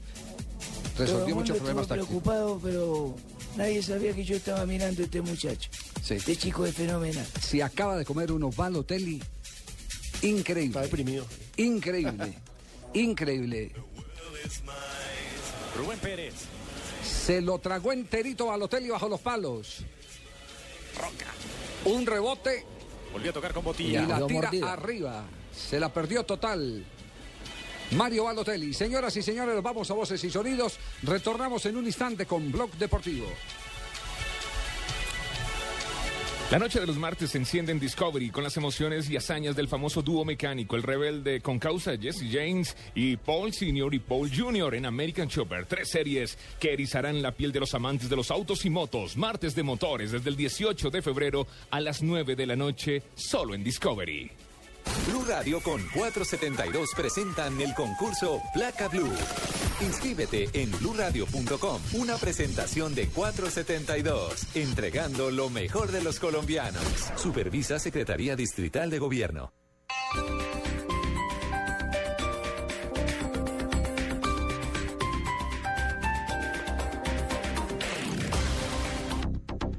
Resolvió muchos problemas tácticos. preocupado, pero nadie sabía que yo estaba mirando a este muchacho. Sí. Este chico es fenomenal. Se acaba de comer unos Balotelli increíble. Está deprimido. Increíble. increíble. Rubén Pérez. Se lo tragó enterito Balotelli bajo los palos. Roca. Un rebote Volvió a tocar con y botilla. la tira arriba. Se la perdió total. Mario Balotelli. Señoras y señores, vamos a voces y sonidos. Retornamos en un instante con Blog Deportivo. La noche de los martes se enciende en Discovery con las emociones y hazañas del famoso dúo mecánico, el rebelde con causa Jesse James y Paul Sr. y Paul Jr. en American Chopper. Tres series que erizarán la piel de los amantes de los autos y motos. Martes de motores desde el 18 de febrero a las 9 de la noche, solo en Discovery. Blue Radio con 472 presentan el concurso Placa Blue. Inscríbete en bluradio.com. Una presentación de 472, entregando lo mejor de los colombianos. Supervisa Secretaría Distrital de Gobierno.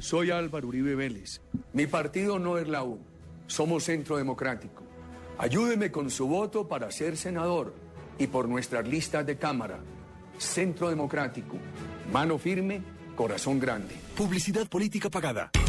Soy Álvaro Uribe Vélez. Mi partido no es la U. Somos Centro Democrático. Ayúdeme con su voto para ser senador y por nuestras listas de Cámara. Centro Democrático. Mano firme, corazón grande. Publicidad política pagada.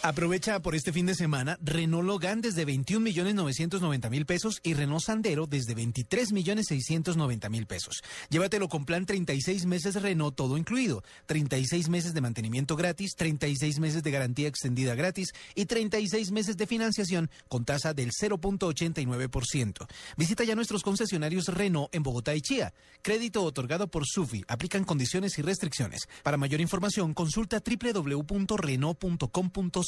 Aprovecha por este fin de semana Renault Logan desde 21 millones 990 mil pesos y Renault Sandero desde 23 millones 690 mil pesos. Llévatelo con plan 36 meses Renault todo incluido, 36 meses de mantenimiento gratis, 36 meses de garantía extendida gratis y 36 meses de financiación con tasa del 0.89%. Visita ya nuestros concesionarios Renault en Bogotá y Chía. Crédito otorgado por Sufi. Aplican condiciones y restricciones. Para mayor información consulta www.renault.com.co.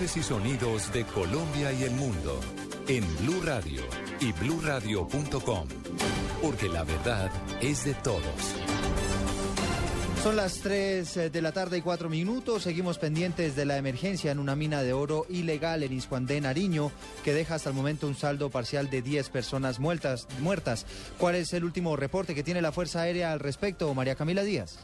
Y sonidos de Colombia y el mundo en Blue Radio y bluradio.com, porque la verdad es de todos. Son las 3 de la tarde y 4 minutos. Seguimos pendientes de la emergencia en una mina de oro ilegal en Iscuandé, Nariño, que deja hasta el momento un saldo parcial de 10 personas muertas. muertas. ¿Cuál es el último reporte que tiene la Fuerza Aérea al respecto, María Camila Díaz?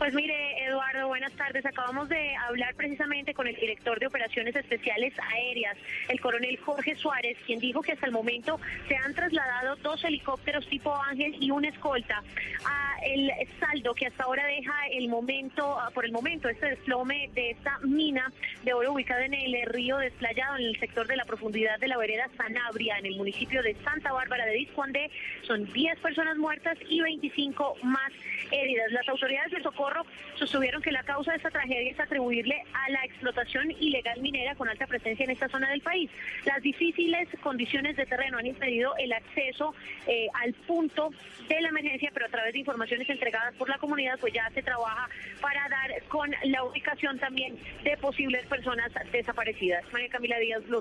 Pues mire, Eduardo, buenas tardes. Acabamos de hablar precisamente con el director de Operaciones Especiales Aéreas, el coronel Jorge Suárez, quien dijo que hasta el momento se han trasladado dos helicópteros tipo Ángel y una escolta. A el saldo que hasta ahora deja el momento, por el momento, este desplome de esta mina de oro ubicada en el río desplayado en el sector de la profundidad de la vereda Sanabria, en el municipio de Santa Bárbara de Discuandé, son 10 personas muertas y 25 más heridas. Las autoridades de socorro sostuvieron que la causa de esta tragedia es atribuirle a la explotación ilegal minera con alta presencia en esta zona del país. Las difíciles condiciones de terreno han impedido el acceso eh, al punto de la emergencia, pero a través de informaciones entregadas por la comunidad, pues ya se trabaja para dar con la ubicación también de posibles personas desaparecidas. María Camila Díaz, Blue.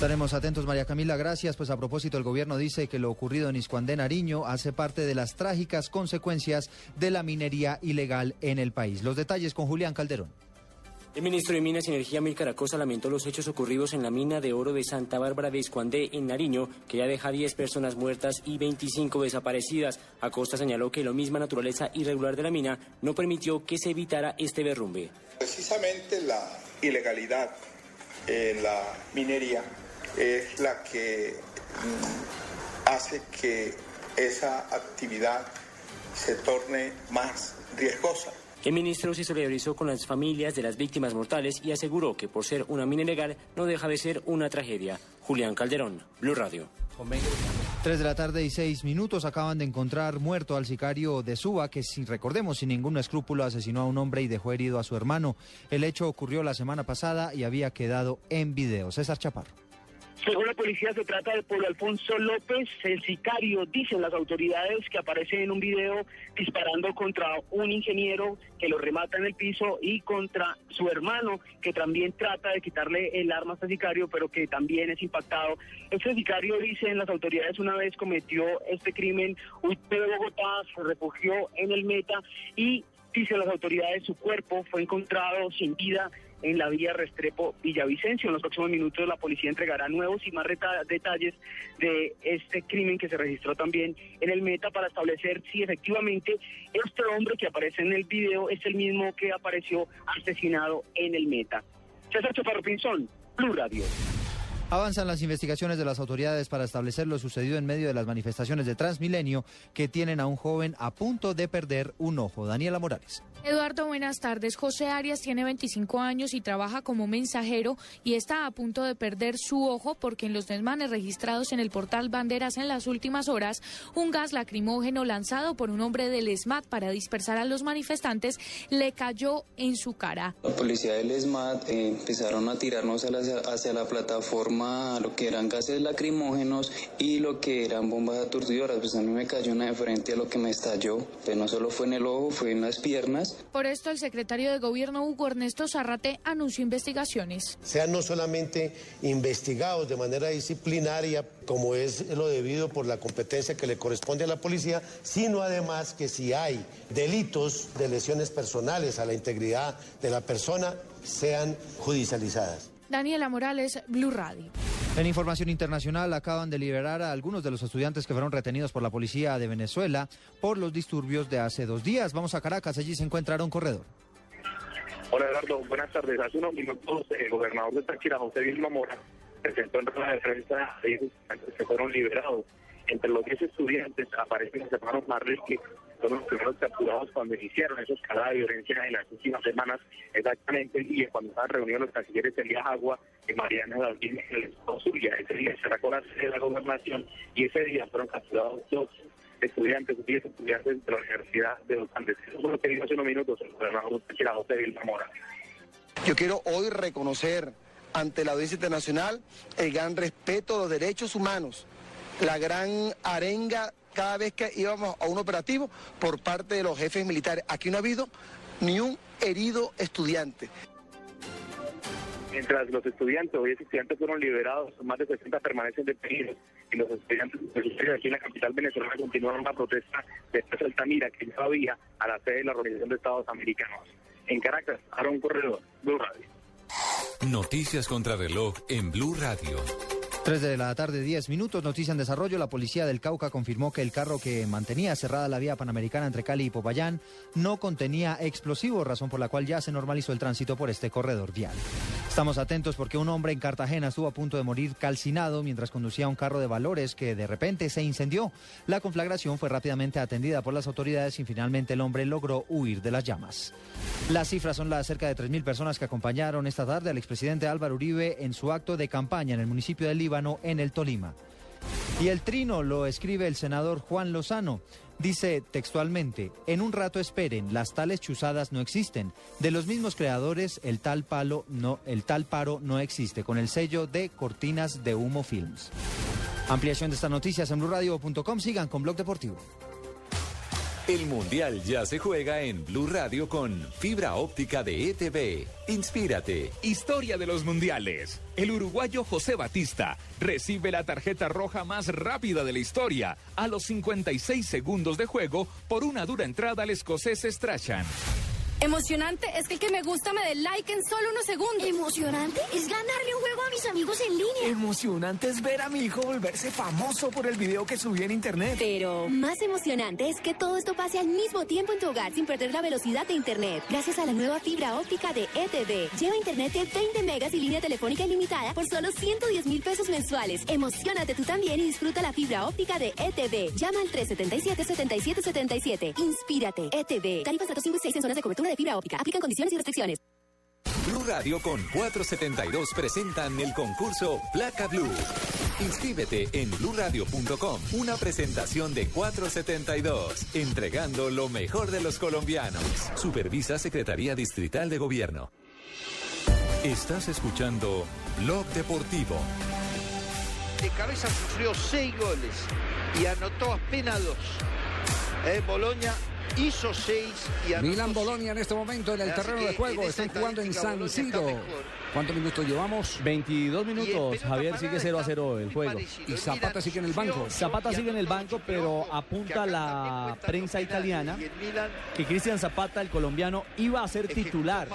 Estaremos atentos, María Camila. Gracias. Pues a propósito, el gobierno dice que lo ocurrido en Iscuandé, Nariño, hace parte de las trágicas consecuencias de la minería ilegal en el país. Los detalles con Julián Calderón. El ministro de Minas y Energía, Mil Caracosa, lamentó los hechos ocurridos en la mina de oro de Santa Bárbara de Iscuandé, en Nariño, que ya deja 10 personas muertas y 25 desaparecidas. Acosta señaló que la misma naturaleza irregular de la mina no permitió que se evitara este derrumbe. Precisamente la ilegalidad en la minería es la que mm, hace que esa actividad se torne más riesgosa. El ministro se solidarizó con las familias de las víctimas mortales y aseguró que por ser una mina ilegal no deja de ser una tragedia. Julián Calderón, Blue Radio. Tres de la tarde y seis minutos acaban de encontrar muerto al sicario de Suba, que si recordemos sin ningún escrúpulo asesinó a un hombre y dejó herido a su hermano. El hecho ocurrió la semana pasada y había quedado en video. César Chaparro. Según la policía, se trata de Pablo Alfonso López, el sicario, dicen las autoridades, que aparece en un video disparando contra un ingeniero que lo remata en el piso y contra su hermano, que también trata de quitarle el arma a este sicario, pero que también es impactado. Este sicario, dicen las autoridades, una vez cometió este crimen, huyó de Bogotá, se refugió en el Meta y, dicen las autoridades, su cuerpo fue encontrado sin vida en la vía Restrepo Villavicencio. En los próximos minutos la policía entregará nuevos y más detalles de este crimen que se registró también en el Meta para establecer si efectivamente este hombre que aparece en el video es el mismo que apareció asesinado en el Meta. César Chaparro Pinzón, Blue. Avanzan las investigaciones de las autoridades para establecer lo sucedido en medio de las manifestaciones de Transmilenio que tienen a un joven a punto de perder un ojo. Daniela Morales. Eduardo, buenas tardes. José Arias tiene 25 años y trabaja como mensajero y está a punto de perder su ojo porque en los desmanes registrados en el portal Banderas en las últimas horas, un gas lacrimógeno lanzado por un hombre del ESMAD para dispersar a los manifestantes le cayó en su cara. La policía del ESMAD eh, empezaron a tirarnos hacia, hacia la plataforma lo que eran gases lacrimógenos y lo que eran bombas aturdidoras. Pues a mí me cayó una de frente a lo que me estalló. Pues no solo fue en el ojo, fue en las piernas. Por esto, el secretario de Gobierno Hugo Ernesto Zarrate anunció investigaciones. Sean no solamente investigados de manera disciplinaria, como es lo debido por la competencia que le corresponde a la policía, sino además que si hay delitos de lesiones personales a la integridad de la persona, sean judicializadas. Daniela Morales, Blue Radio. En información internacional acaban de liberar a algunos de los estudiantes que fueron retenidos por la policía de Venezuela por los disturbios de hace dos días. Vamos a Caracas, allí se encuentra un corredor. Hola Eduardo, buenas tardes. Hace unos minutos el gobernador de Táchira, José Vilma Mora, presentó en rueda de prensa a 10 estudiantes que fueron liberados. Entre los 10 estudiantes aparecen los hermanos Marrique, son los primeros capturados cuando iniciaron esos escalada de violencia en las últimas semanas, exactamente el día cuando estaban reunidos los cancilleres Elías Agua y Mariana David en el estado Zulia. Ese día se sacó la sede de la gobernación y ese día fueron capturados dos estudiantes, 10 estudiantes de la Universidad de los Andes. Eso fue lo que dijo hace unos minutos el gobernador de Vilma Mora. Yo quiero hoy reconocer ante la audiencia internacional el gran respeto a los derechos humanos, la gran arenga cada vez que íbamos a un operativo por parte de los jefes militares. Aquí no ha habido ni un herido estudiante. Mientras los estudiantes, hoy estudiantes fueron liberados, más de 60 permanecen detenidos y los estudiantes de aquí en la capital venezolana continuaron la protesta de esta Altamira que ya había a la sede de la Organización de Estados Americanos. En Caracas, Aaron Corredor, Blue Radio. Noticias contra reloj en Blue Radio. 3 de la tarde, 10 minutos. Noticia en desarrollo. La policía del Cauca confirmó que el carro que mantenía cerrada la vía panamericana entre Cali y Popayán no contenía explosivos, razón por la cual ya se normalizó el tránsito por este corredor vial. Estamos atentos porque un hombre en Cartagena estuvo a punto de morir calcinado mientras conducía un carro de valores que de repente se incendió. La conflagración fue rápidamente atendida por las autoridades y finalmente el hombre logró huir de las llamas. Las cifras son las cerca de 3.000 personas que acompañaron esta tarde al expresidente Álvaro Uribe en su acto de campaña en el municipio de Líbano, en el Tolima. Y el trino lo escribe el senador Juan Lozano. Dice textualmente, en un rato esperen, las tales chuzadas no existen. De los mismos creadores, el tal, palo no, el tal paro no existe, con el sello de Cortinas de Humo Films. Ampliación de estas noticias en blurradio.com. Sigan con Blog Deportivo. El Mundial ya se juega en Blue Radio con fibra óptica de ETV. Inspírate. Historia de los mundiales. El uruguayo José Batista recibe la tarjeta roja más rápida de la historia a los 56 segundos de juego por una dura entrada al escocés Strachan. Emocionante es que el que me gusta me dé like en solo unos segundos. Emocionante es ganarle un juego a mis amigos en línea. Emocionante es ver a mi hijo volverse famoso por el video que subí en internet. Pero más emocionante es que todo esto pase al mismo tiempo en tu hogar sin perder la velocidad de internet. Gracias a la nueva fibra óptica de ETV. Lleva internet de 20 megas y línea telefónica ilimitada por solo 110 mil pesos mensuales. Emocionate tú también y disfruta la fibra óptica de ETV. Llama al 377-7777. Inspírate. ETV. Tarifas datos 5 y 6 en zonas de cobertura de fibra óptica. Aplican condiciones y restricciones. Blue Radio con 472 presentan el concurso Placa Blue. Inscríbete en bluradio.com. Una presentación de 472, entregando lo mejor de los colombianos. Supervisa Secretaría Distrital de Gobierno. Estás escuchando Blog Deportivo. De cabeza sufrió seis goles y anotó apenas dos. Eh, Boloña hizo seis y Milan Bolonia en este momento en el terreno de juego. Están jugando en San Siro. ¿Cuántos minutos llevamos? 22 minutos, Javier sigue 0 a 0 el juego. Y Zapata sigue en el banco. Zapata sigue en el banco, pero apunta la prensa italiana que Cristian Zapata, el colombiano, iba a ser titular.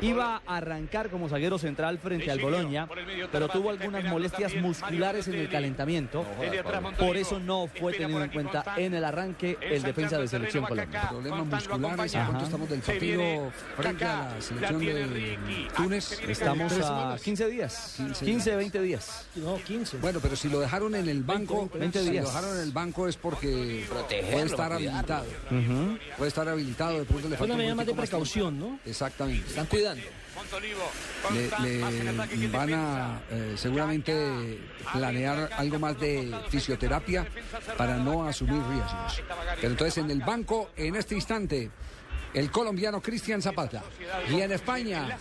Iba a arrancar como zaguero central frente al Boloña, pero tuvo algunas molestias musculares en el calentamiento. Por eso no fue tenido en cuenta en el arranque el defensa de selección Colombia. Problemas musculares. ¿A cuánto estamos del partido frente a la selección de Túnez? Estamos a 15 días, 15, 20 días. No, 15. Bueno, pero si lo dejaron en el banco, 20 si días. lo dejaron en el banco es porque Protegerlo, puede estar habilitado. Puede estar habilitado, de pronto le falta una un medida más de precaución. ¿no? Exactamente. Están cuidando. Le, le van a eh, seguramente planear algo más de fisioterapia para no asumir riesgos. Pero entonces en el banco, en este instante, el colombiano Cristian Zapata. Y en España,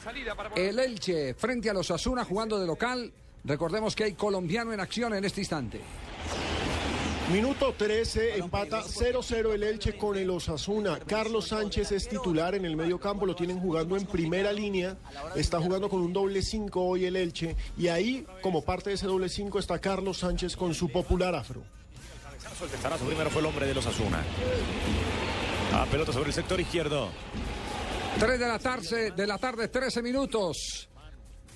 el Elche frente a los Asuna jugando de local. Recordemos que hay colombiano en acción en este instante. Minuto 13, empata 0-0 el Elche con el Osasuna. Carlos Sánchez es titular en el medio campo, lo tienen jugando en primera línea. Está jugando con un doble 5 hoy el Elche. Y ahí, como parte de ese doble 5, está Carlos Sánchez con su popular afro. El testarazo primero fue el hombre de los Asuna. A pelota sobre el sector izquierdo. 3 de la tarde, de la tarde, 13 minutos.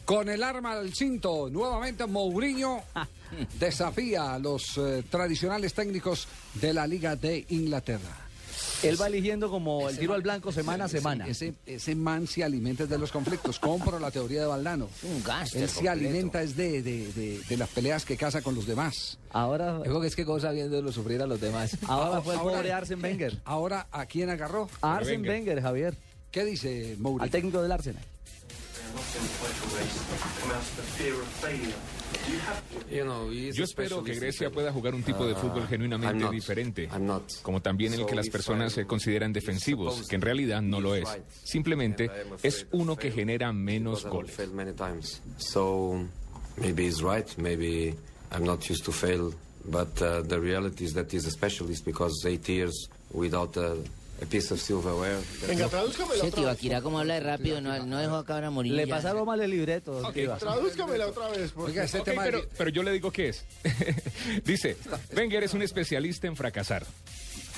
Con el arma al cinto, nuevamente Mourinho desafía a los eh, tradicionales técnicos de la Liga de Inglaterra. Él va eligiendo como el tiro al blanco semana a semana. Ese, ese man se alimenta de los conflictos. Compro la teoría de Valdano. Un gángster Él se completo. alimenta es de, de- de- de las peleas que casa con los demás. Ahora, Yo creo que es que goza viéndolo sufrir a los demás. ahora fue el Ahora- pobre Arsen Wenger. Ahora, ¿a quién agarró? A Arsen Wenger, Javier. ¿Qué dice Mourinho? Al técnico del Arsenal. Yo espero que Grecia pueda jugar un tipo de fútbol genuinamente diferente, como también el que las personas se consideran defensivos, que en realidad no lo es. Simplemente es uno que genera menos goles. maybe he's right. Maybe I'm not used to fail. But uh, the reality is that he's a specialist because eight years without a, a piece of silverware. Venga, tradúzcamela otra vez. Como habla de rápido, no, no dejó acabar a morir. Le ya. pasaron mal el libreto. Tradúzcamela otra vez. porque- Oiga, este Ok, tema pero, de- pero yo le digo qué es. Dice, Wenger es un especialista en fracasar.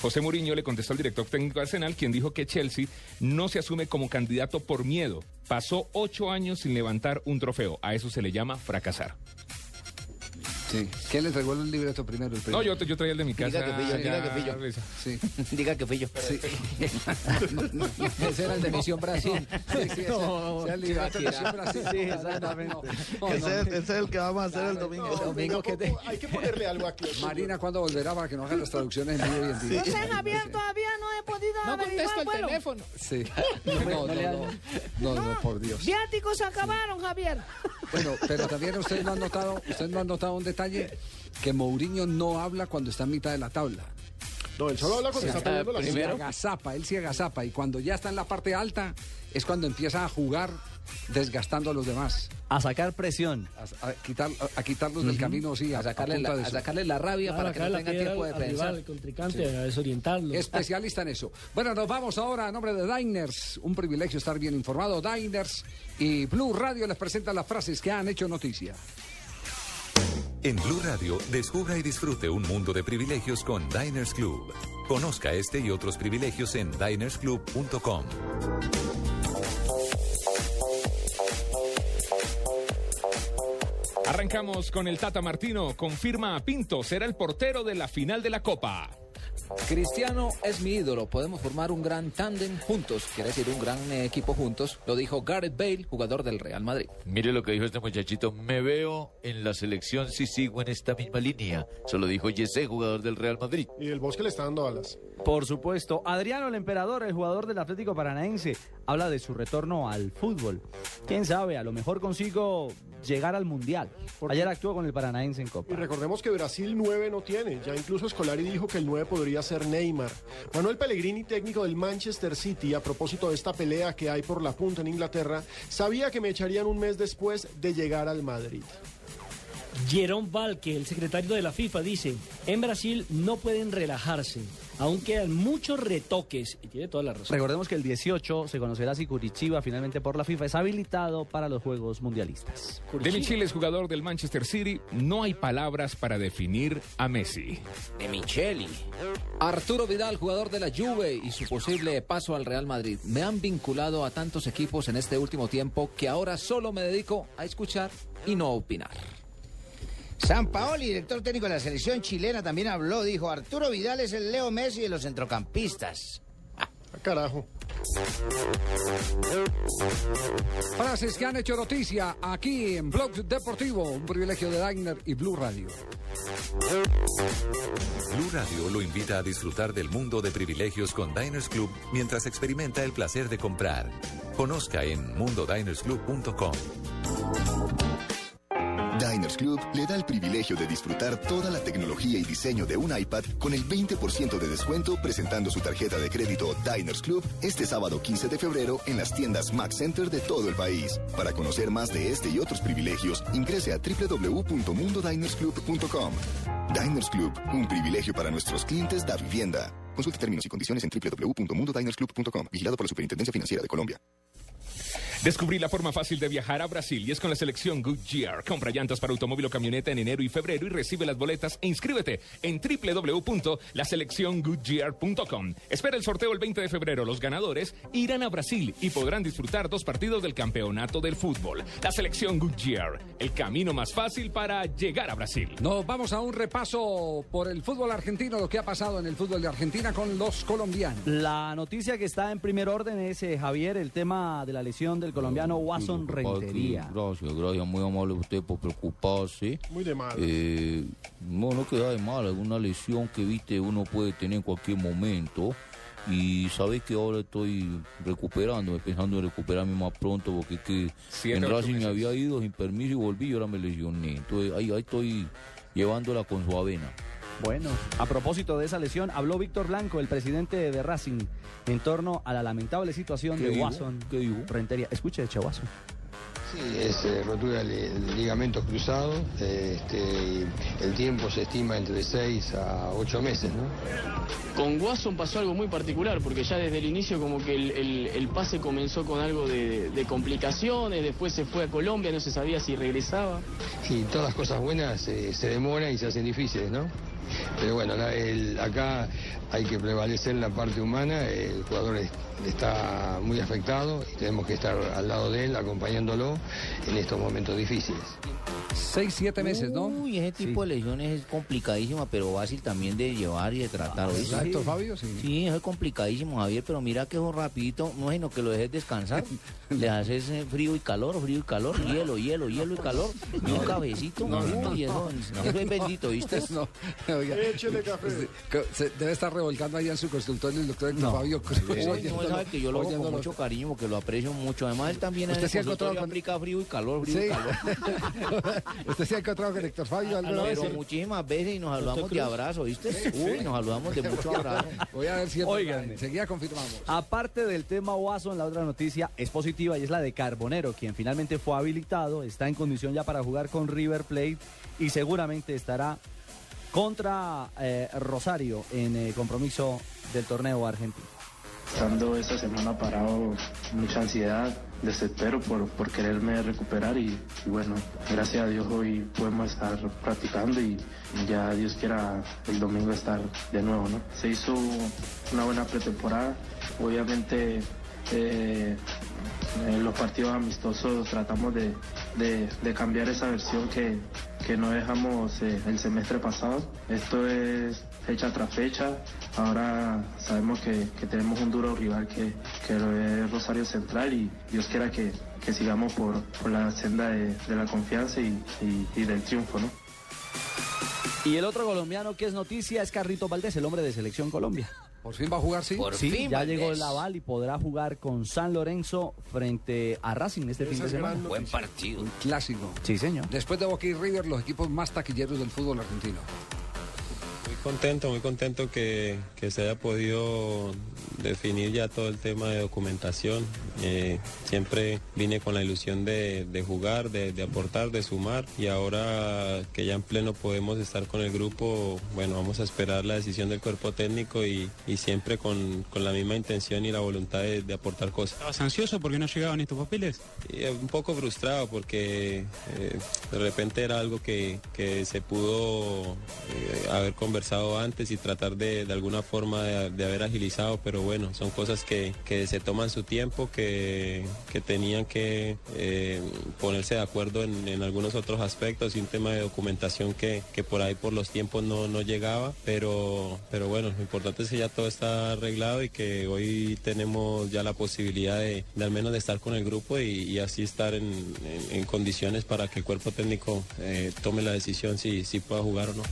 José Mourinho le contestó al director técnico de Arsenal, quien dijo que Chelsea no se asume como candidato por miedo. Pasó ocho años sin levantar un trofeo. A eso se le llama fracasar. Sí. ¿Quién le entregó el libreto primero? El No, yo, yo traía el de mi casa. Diga que fui yo, diga que fui yo. Risa. Sí. Diga que fui yo. Ese era el de Misión Brasil. Sí, sí, ese- No, ese era el libreto de Misión Brasil. Sí, exactamente. Ese es el que vamos a hacer el domingo. domingo que te- Hay que ponerle algo aquí. Marina, ¿cuándo volverá para que no hagan las traducciones en vivo y en directo? No sé, Javier, todavía no he podido No averiguar contesto el vuelo. teléfono. Sí. No, no, no, no, no, por Dios. Viáticos acabaron, Javier. Bueno, pero también ustedes no han notado, ustedes no han notado un detalle que Mourinho no habla cuando está en mitad de la tabla. No, él solo habla cuando está poniendo la Él se agazapa, él se agazapa y cuando ya está en la parte alta es cuando empieza a jugar desgastando a los demás. A sacar presión. A, a quitar, a, a quitarlos del camino, sí, a, A sacarle, la, a sacarle la rabia Claro, para que no tenga tiempo de al pensar. contrincante, a desorientarlo. Especialista en eso. Bueno, nos vamos ahora a nombre de Diners. Un privilegio estar bien informado. Diners y Blue Radio les presentan las frases que han hecho noticia. En Blue Radio, descubra y disfrute un mundo de privilegios con Diners Club. Conozca este y otros privilegios en dinersclub.com. Arrancamos con el Tata Martino. Confirma a Pinto, será el portero de la final de la Copa. Cristiano es mi ídolo. Podemos formar un gran tándem juntos. Quiere decir un gran eh, equipo juntos. Lo dijo Gareth Bale, jugador del Real Madrid. Mire lo que dijo este muchachito. Me veo en la selección si sigo en esta misma línea. Eso lo dijo Jesse, jugador del Real Madrid. Y el bosque le está dando alas. Por supuesto, Adriano el Emperador, el jugador del Atlético Paranaense, habla de su retorno al fútbol. Quién sabe, a lo mejor consigo llegar al Mundial. Ayer actuó con el Paranaense en Y Copa. recordemos que Brasil 9 no tiene. Ya incluso Scolari dijo que el 9 podría ser Neymar. Manuel Pellegrini, técnico del Manchester City, a propósito de esta pelea que hay por la punta en Inglaterra, sabía que me echarían un mes después de llegar al Madrid. Jerome Valque, el secretario de la FIFA, dice, en Brasil no pueden relajarse, aún quedan muchos retoques, y tiene toda la razón. Recordemos que el 18 se conocerá si Curitiba finalmente por la FIFA es habilitado para los Juegos Mundialistas. De Michelis, jugador del Manchester City, no hay palabras para definir a Messi. De Micheli. Arturo Vidal, jugador de la Juve y su posible paso al Real Madrid. Me han vinculado a tantos equipos en este último tiempo que ahora solo me dedico a escuchar y no a opinar. San Paoli, director técnico de la selección chilena, también habló. Dijo, Arturo Vidal es el Leo Messi de los centrocampistas. Ah, Carajo. Frases que han hecho noticia aquí en Blog Deportivo. Un privilegio de Diner y Blue Radio. Blue Radio lo invita a disfrutar del mundo de privilegios con Diners Club mientras experimenta el placer de comprar. Conozca en mundodinersclub.com. Diners Club le da el privilegio de disfrutar toda la tecnología y diseño de un iPad con el 20% de descuento presentando su tarjeta de crédito Diners Club este sábado 15 de febrero en las tiendas Max Center de todo el país. Para conocer más de este y otros privilegios, ingrese a www.mundodinersclub.com. Diners Club, un privilegio para nuestros clientes da vivienda. Consulte términos y condiciones en www.mundodinersclub.com. Vigilado por la Superintendencia Financiera de Colombia. Descubrí la forma fácil de viajar a Brasil y es con la selección Goodyear. Compra llantas para automóvil o camioneta en enero y febrero y recibe las boletas e inscríbete en www.laselecciongoodyear.com. Espera el sorteo el 20 de febrero. Los ganadores irán a Brasil y podrán disfrutar dos partidos del campeonato del fútbol. La selección Goodyear, el camino más fácil para llegar a Brasil. Nos vamos a un repaso por el fútbol argentino, lo que ha pasado en el fútbol de Argentina con los colombianos. La noticia que está en primer orden es, eh, Javier, el tema de la lesión del colombiano Watson Rentería. Gracias, gracias, muy amable usted por preocuparse. Muy de mal. Eh, no, no queda de mal, alguna lesión que viste uno puede tener en cualquier momento. Y sabes que ahora estoy recuperando, pensando en recuperarme más pronto porque es que Siete, en Racing me había ido sin permiso y volví y ahora me lesioné. Entonces ahí, ahí estoy llevándola con su avena. Bueno, a propósito de esa lesión, habló Víctor Blanco, el presidente de Racing, en torno a la lamentable situación ¿Qué de dijo? Watson Rentería. Escuche, Watson. Sí, es eh, rotura de li- ligamentos cruzados. eh, este, el tiempo se estima entre 6 a 8 meses, ¿no? Con Watson pasó algo muy particular, porque ya desde el inicio como que el, el- el pase comenzó con algo de, de complicaciones, después se fue a Colombia, no se sabía si regresaba. Y todas las cosas buenas eh, se demoran y se hacen difíciles, ¿no? Pero bueno, la- el- acá hay que prevalecer la parte humana, el jugador es- está muy afectado y tenemos que estar al lado de él, acompañándolo en estos momentos difíciles. Seis, siete meses, ¿no? Uy, ese tipo de lesiones es complicadísima, pero fácil también de llevar y de tratar. ¿oíste? Exacto, Fabio, sí. Sí, eso es complicadísimo, Javier, pero mira que eso rapidito, no es sino que lo dejes descansar, le haces eh, frío y calor, frío y calor, hielo, hielo, hielo y calor, y un cafecito, No, no, uy, eso, eso es bendito, ¿viste? No, oiga, Échele café. usted- que se debe estar revolcando ahí en su consultorio el doctor Héctor No. Fabio Cruz. No, sabe que yo lo hago con mucho cariño porque lo aprecio mucho. Además, él también en ¿Usted el se ha encontrado consultorio con- aplica frío y calor, frío Sí. y calor. ¿Usted se ha encontrado con Héctor Fabio alguna vez? Pero muchísimas veces y nos saludamos de abrazo, ¿viste? Uy, nos saludamos de mucho abrazo. Voy a ver si. Enseguida confirmamos. Aparte del tema Watson, la otra noticia es positiva y es la de Carbonero, quien finalmente fue habilitado, está en condición ya para jugar con River Plate y seguramente estará contra eh, Rosario en eh, compromiso del torneo argentino. Estando esta semana parado, mucha ansiedad, desespero por, por quererme recuperar y, bueno, gracias a Dios hoy podemos estar practicando y ya Dios quiera el domingo estar de nuevo, ¿no? Se hizo una buena pretemporada, obviamente eh, en los partidos amistosos tratamos de- de cambiar esa versión que, que no dejamos eh, el semestre pasado. Esto es fecha tras fecha. Ahora sabemos que, que tenemos un duro rival que, que lo es Rosario Central y Dios quiera que, que sigamos por, por la senda de, de la confianza y, y- del triunfo, ¿no? Y el otro colombiano que es noticia es Carrito Valdés, el hombre de Selección Colombia. Por fin va a jugar, sí. sí, ya llegó el aval y podrá jugar con San Lorenzo frente a Racing este fin de semana. Buen partido. Un clásico. Sí, señor. Después de Boca y River, los equipos más taquilleros del fútbol argentino. Muy contento, muy contento que, que se haya podido definir ya todo el tema de documentación. Eh, siempre vine con la ilusión de, de jugar, de, de aportar, de sumar y ahora que ya en pleno podemos estar con el grupo, bueno, vamos a esperar la decisión del cuerpo técnico y, y siempre con, con la misma intención y la voluntad de, de aportar cosas. ¿Estabas ansioso porque no llegaban estos papeles? Y, eh, un poco frustrado porque eh, de repente era algo que, que se pudo eh, haber conversado antes y tratar de, de alguna forma de, haber agilizado, pero bueno, son cosas que, que se toman su tiempo, que, que tenían que eh, ponerse de acuerdo en, en algunos otros aspectos y un tema de documentación que, que por ahí por los tiempos no, no llegaba, pero, pero bueno, lo importante es que ya todo está arreglado y que hoy tenemos ya la posibilidad de, de al menos de estar con el grupo y, así estar en, en- en condiciones para que el cuerpo técnico eh, tome la decisión si, si pueda jugar o no.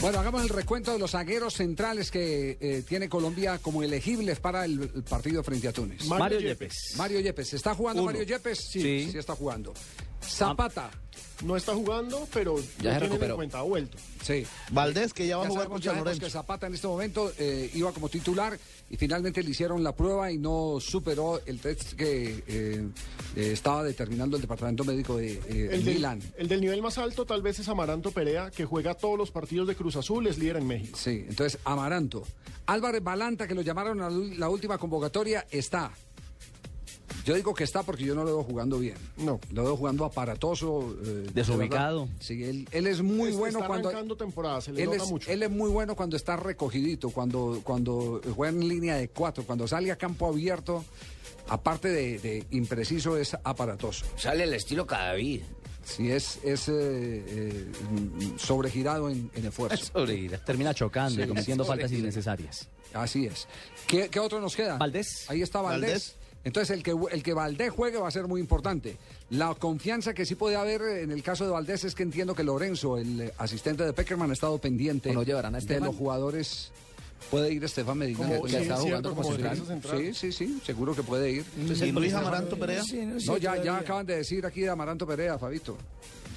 Bueno, hagamos el recuento de los zagueros centrales que eh, tiene Colombia como elegibles para el, el partido frente a Túnez. Mario Mario Yepes. Mario Yepes. ¿Está jugando Uno. Mario Yepes? Sí, Sí. sí, está jugando. Zapata. No está jugando, pero Ya se tienen en cuenta, ha vuelto. Sí. Valdés, que ya va a jugar sabemos, con Lorenzo. que Zapata en este momento eh, iba como titular y finalmente le hicieron la prueba y no superó el test que eh, eh, estaba determinando el departamento médico de eh, El del, Milán. el del nivel más alto tal vez es Amaranto Perea, que juega todos los partidos de Cruz Azul, es líder en México. Sí, entonces Amaranto. Álvarez Balanta, que lo llamaron a la última convocatoria, está. Yo digo que está porque yo no lo veo jugando bien. No. Lo veo jugando aparatoso. eh, de Desubicado. Sí, él, él es muy Es- bueno está cuando. arrancando temporada, se le él, nota es, mucho. él es muy bueno cuando está recogidito, cuando, cuando juega en línea de cuatro, cuando sale a campo abierto, aparte de, de impreciso, es aparatoso. Sale el estilo Cadavid. Sí, es, es eh, eh, sobregirado en, en esfuerzo. Termina chocando y cometiendo faltas sobregirado. innecesarias. Así es. ¿Qué, qué otro nos queda? Valdés. Ahí está Valdés. Valdés. Entonces, el que, el que Valdés juegue va a ser muy importante. La confianza que sí puede haber en el caso de Valdés es que entiendo que Lorenzo, el eh, asistente de Peckerman, ha estado pendiente ¿O no llevarán a de Esteban? los jugadores. Puede ir Estefan Medina. Que sí, ha es estado cierto, jugando como. Sí, sí, sí, seguro que puede ir. Entonces, ¿Y Luis Amaranto Perea? Sí, no ya, ya acaban de decir aquí de Amaranto Perea, Fabito.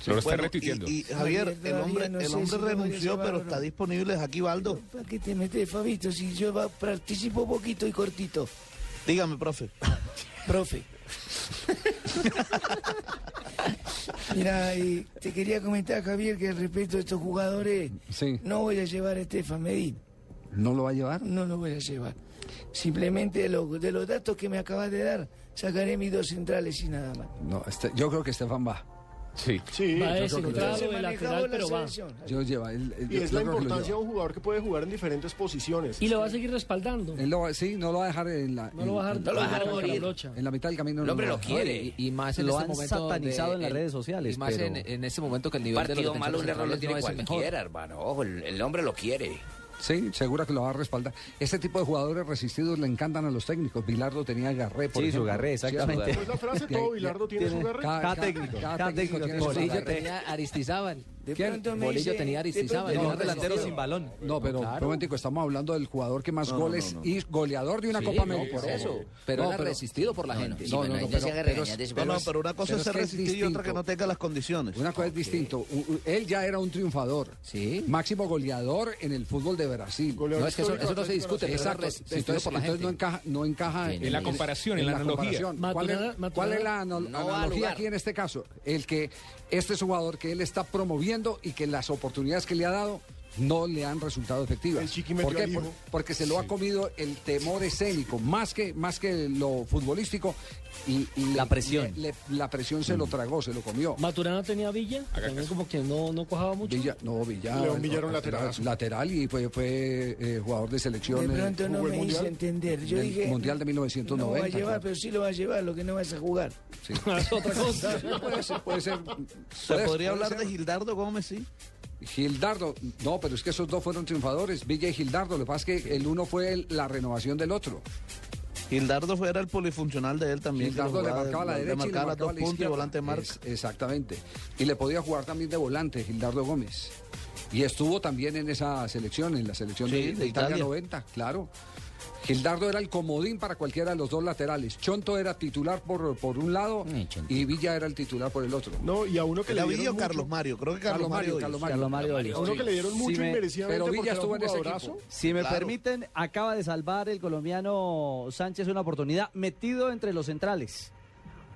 Bueno, y- Y, Javier, el hombre, no el hombre si renunció, pero está disponible. Es aquí, Baldo. ¿Para qué te metes, Fabito? Si yo va- participo poquito y cortito. Dígame, profe. Profe. Mira, y te quería comentar, Javier, que respecto a estos jugadores, no voy a llevar a Estefan Medina. ¿No lo va a llevar? No lo voy a llevar. Simplemente de los, de los datos que me acabas de dar, sacaré mis dos centrales y nada más. No, este- yo creo que Estefan va. Sí. Sí, Va de yo creo que central sí. o de lateral, pero va. Yo lleva. él- él- Y es la lo importancia de un jugador que puede jugar en diferentes posiciones. Y lo va a seguir respaldando. Él lo va- sí, no lo va a dejar en la, No lo va a dejar- en- no lo va a dejar en- morir. en la- en la mitad del camino. El hombre lo dejar. quiere. Y, y más en Lo este han momento. satanizado en las el- redes sociales, Y más pero- en, en este momento que el nivel de los Partido malo, un error lo tiene no el cualquiera, hermano. Ojo, el, el hombre lo quiere. Sí, segura que lo va a respaldar. Este tipo de jugadores resistidos le encantan a los técnicos. Bilardo tenía Garré, por Sí, su ejemplo. Garré, Sí, exactamente. su Pues la frase, todo Bilardo tiene su Garré. Cada técnico, cada técnico tiene su Garré. tenía Aristizábal. De ¿Quién? pronto me Bolillo dice- tenía Aristizábal. no me delantero sin balón. No, pero Claro. un momentico, estamos hablando del jugador que más No, no, goles no, no. y goleador de una Sí, Copa no, América. por eso. Pero era resistido por la gente. No, no, no, pero- pero- es- pero una cosa pero es ser resistir y otra que no tenga las condiciones. Una cosa es distinto. U- u- Él ya era un triunfador. Sí. Máximo goleador en el fútbol de Brasil. No, es que eso, eso no se discute, pero era Exacto. resistido Entonces, por la entonces gente. no encaja, no encaja En la comparación, en la analogía. comparación. ¿Cuál, es, Maturana- cuál es la analogía aquí en este caso? El que este es un jugador que él está promoviendo y que las oportunidades que le ha dado no le han resultado efectivas. El Chiqui ¿Por qué? Por- porque se lo ha comido el temor escénico, más que, más que lo futbolístico. Y, y La presión. le- le- la presión se lo tragó, se lo comió. Maturana tenía Villa, también como que no, no cojaba mucho. Villa, no, Villa. León Villa era un lateral. Lateral y fue, fue eh, jugador de selección. De eh, pronto no me hice Mundial. entender. Yo dije. Mundial de No va 1990. a llevar, claro. pero sí lo va a llevar, lo que no vas a jugar. Sí. Es otra cosa. puede ser, puede ser. ¿Se podría puede hablar de ser. Gildardo Gómez, sí? Gildardo, no, pero es que esos dos fueron triunfadores, Villa y Gildardo. Lo que pasa es que el uno fue el- la renovación del otro. Gildardo fue era el polifuncional de él también. Gildardo le marcaba la de- derecha Le y le marcaba dos la puntos y volante. Es- exactamente. Y le podía jugar también de volante, Gildardo Gómez. Y estuvo también en esa selección, en la selección Sí, de, Italia. 90, claro. Gildardo era el comodín para cualquiera de los dos laterales. Chonto era titular por, por un lado y Villa era el titular por el otro. No, y a uno que le ¿Era dieron Villa o mucho- Carlos Mario? Creo que Carlos, Carlos Mario, Mario. Carlos. Mario. Carlos Mario. A uno que le dieron mucho Si me- pero Villa estuvo un en ese equipo. Si me Claro. permiten, acaba de salvar el colombiano Sánchez una oportunidad metido entre los centrales.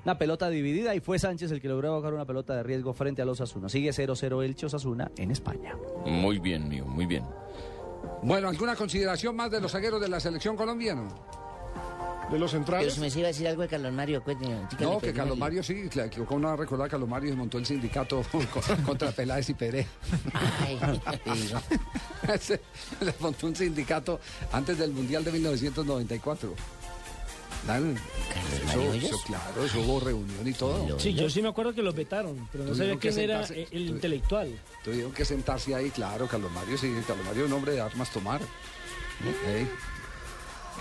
Una pelota dividida y fue Sánchez el que logró bajar una pelota de riesgo frente a los Osasuna. Sigue 0-0 Elche Osasuna en España. Muy bien, mío, muy bien. Bueno, ¿alguna consideración más de los zagueros de la selección colombiana? De los Pero centrales. si me iba a decir algo de Carlos Mario, dígale, No, que pues, Carlos. Mario sí, claro, que ¿cómo no va a recordar que Carlos Mario montó el sindicato con- contra Peláez y Pérez. Ay, Le montó un sindicato antes del Mundial de 1994. Claro, eso, Mario Hoyos? eso, claro, eso hubo reunión y todo. Sí, yo sí me acuerdo que los vetaron, pero no sabía quién era sentarse- el, el tu- intelectual. Tuvieron que sentarse ahí, claro, Carlos Mario, sí, Carlos Mario es un hombre de armas tomar.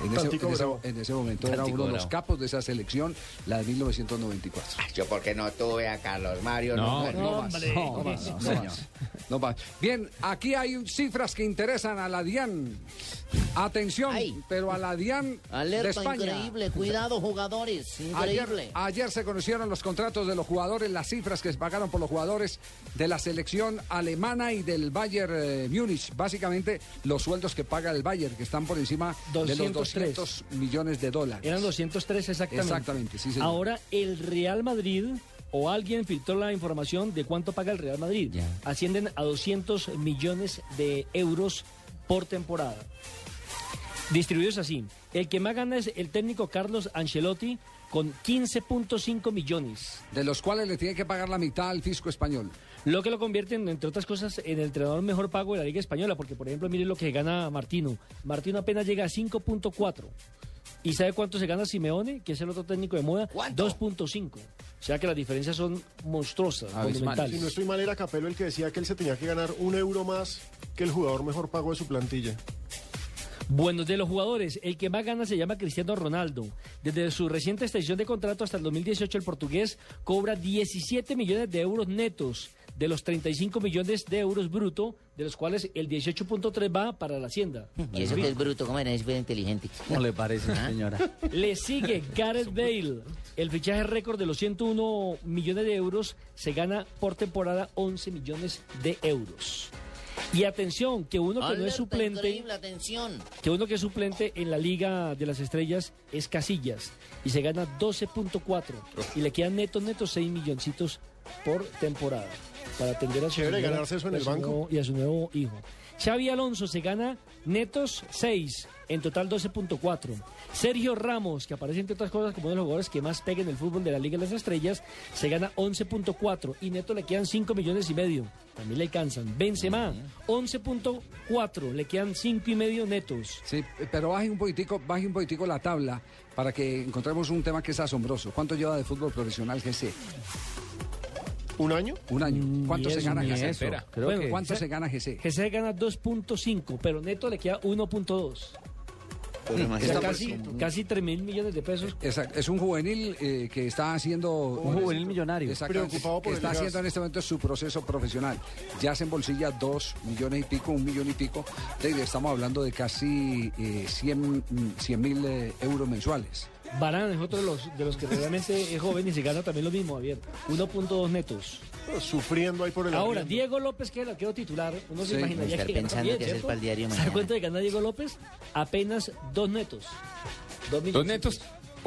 En ese, Tantico en ese- Bravo. en ese momento era uno de los capos de esa selección, la de 1994. Yo porque no tuve a Carlos Mario. No, no, no más, no más, no más, no más. Bien, aquí hay cifras que interesan a la DIAN. Atención, pero a la DIAN de Alerta España. increíble, cuidado jugadores, increíble. Ayer, ayer se conocieron los contratos de los jugadores, las cifras que se pagaron por los jugadores de la selección alemana y del Bayern eh, Múnich. Básicamente, los sueldos que paga el Bayern, que están por encima de los 203. 200 millones de dólares. Eran 203 exactamente. Exactamente, sí, señor. Ahora el Real Madrid o alguien filtró la información de cuánto paga el Real Madrid. Ascienden a 200 millones de euros por temporada. Distribuidos así. El que más gana es el técnico Carlos Ancelotti con 15.5 millones. De los cuales le tiene que pagar la mitad al fisco español. Lo que lo convierte, en, entre otras cosas, en el entrenador mejor pago de la Liga Española, porque por ejemplo, mire lo que gana Martino. Martino apenas llega a 5.4. ¿Y sabe cuánto se gana Simeone, que es el otro técnico de moda? 2.5. O sea que las diferencias son monstruosas, monumentales. Si no estoy mal, era Capello el que decía que él se tenía que ganar un euro más que el jugador mejor pago de su plantilla. Bueno, de los jugadores, el que más gana se llama Cristiano Ronaldo. Desde su reciente extensión de contrato hasta el 2018, el portugués cobra 17 millones de euros netos de los 35 millones de euros bruto, de los cuales el 18.3 va para la hacienda. Y eso que es bruto, ¿cómo era? Es bien inteligente. ¿Cómo le parece, ¿Ah? señora? Le sigue Gareth Bale. El fichaje récord de los 101 millones de euros se gana por temporada 11 millones de euros. Y atención, que uno que no es suplente, increíble, atención. que uno que es suplente en la Liga de las Estrellas es Casillas y se gana 12.4 y le quedan netos netos 6 milloncitos por temporada para atender a su Chévere señora ganarse eso en y a el su banco. nuevo- y a su nuevo hijo. Xavi Alonso se gana netos 6, en total 12.4. Sergio Ramos, que aparece entre otras cosas como uno de los jugadores que más pega en el fútbol de la Liga de las Estrellas, se gana 11.4 y neto le quedan 5 millones y medio. También le alcanzan. Benzema, 11.4, le quedan 5 y medio netos. Sí, pero baje un poquitico, baje un poquitico la tabla para que encontremos un tema que es asombroso. ¿Cuánto lleva de fútbol profesional GC? ¿Un año? Un año. ¿Cuánto Ni se gana GC? Bueno, que- ¿Cuánto se gana GC? GC gana 2.5, pero neto le queda 1.2. Pero O sea, casi, casi 3 mil millones de pesos. Exacto, es un juvenil eh, que está haciendo... Un juvenil millonario. Exactamente, Preocupado por que está haciendo en este momento su proceso profesional. Ya se embolsilla dos millones y pico, un millón y pico. De- Estamos hablando de casi eh, 100 mil eh, euros mensuales. Barán es otro de los, de los que realmente es joven y se gana también lo mismo, Javier. 1.2 netos. Sufriendo ahí por el Ahora, arriendo. Diego López, que es el arquero titular, uno Sí, se imaginaría estar que pensando qué hacer para el diario ¿Sabe mañana. cuánto le gana Diego López? Apenas dos netos. Dos, Dos netos,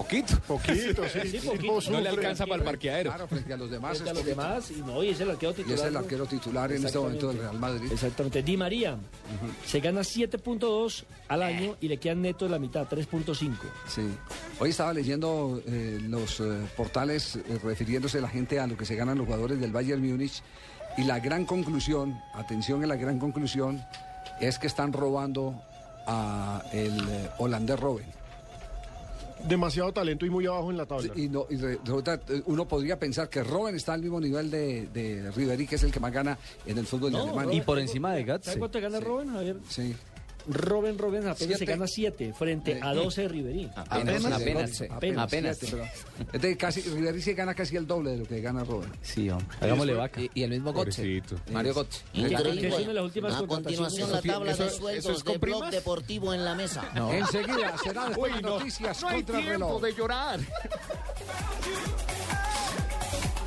poquito. Poquito, Sí, poquito. No le alcanza para el parqueadero. Claro, frente a los demás. Frente a los poquito. demás, y no, y es el arquero Y titular. es el arquero titular en este momento del Real Madrid. Exactamente. Di María se gana 7.2 al año y le quedan neto de la mitad, 3.5. Sí. Hoy estaba leyendo eh, los eh, portales eh, refiriéndose la gente a lo que se ganan los jugadores del Bayern Múnich y la gran conclusión, atención a la gran conclusión, es que están robando a el eh, holandés Robben. Demasiado talento y muy abajo en la tabla. Y, no, y re- resulta, eh, uno podría pensar que Robben está al mismo nivel de, de Ribery, que es el que más gana en el fútbol de No, Alemania. Y por encima de Götze. ¿Sabe cuánto gana Robben, Javier? Sí. Robben, Robben apenas Siete. se gana 7 frente a 12 de Ribery. Apenas, Apenas, apenas, apenas. siete, pero- es de casi, Ribery se gana casi el doble de lo que gana Robben. Sí, hombre. Hagámosle vaca. Y, y el mismo. Pobrecito. Mario es de Increíble. las últimas A continuación, la tabla de ¿Eso- sueldos es de Blog? Deportivo en la mesa. Enseguida será después de noticias contra el reloj. de llorar.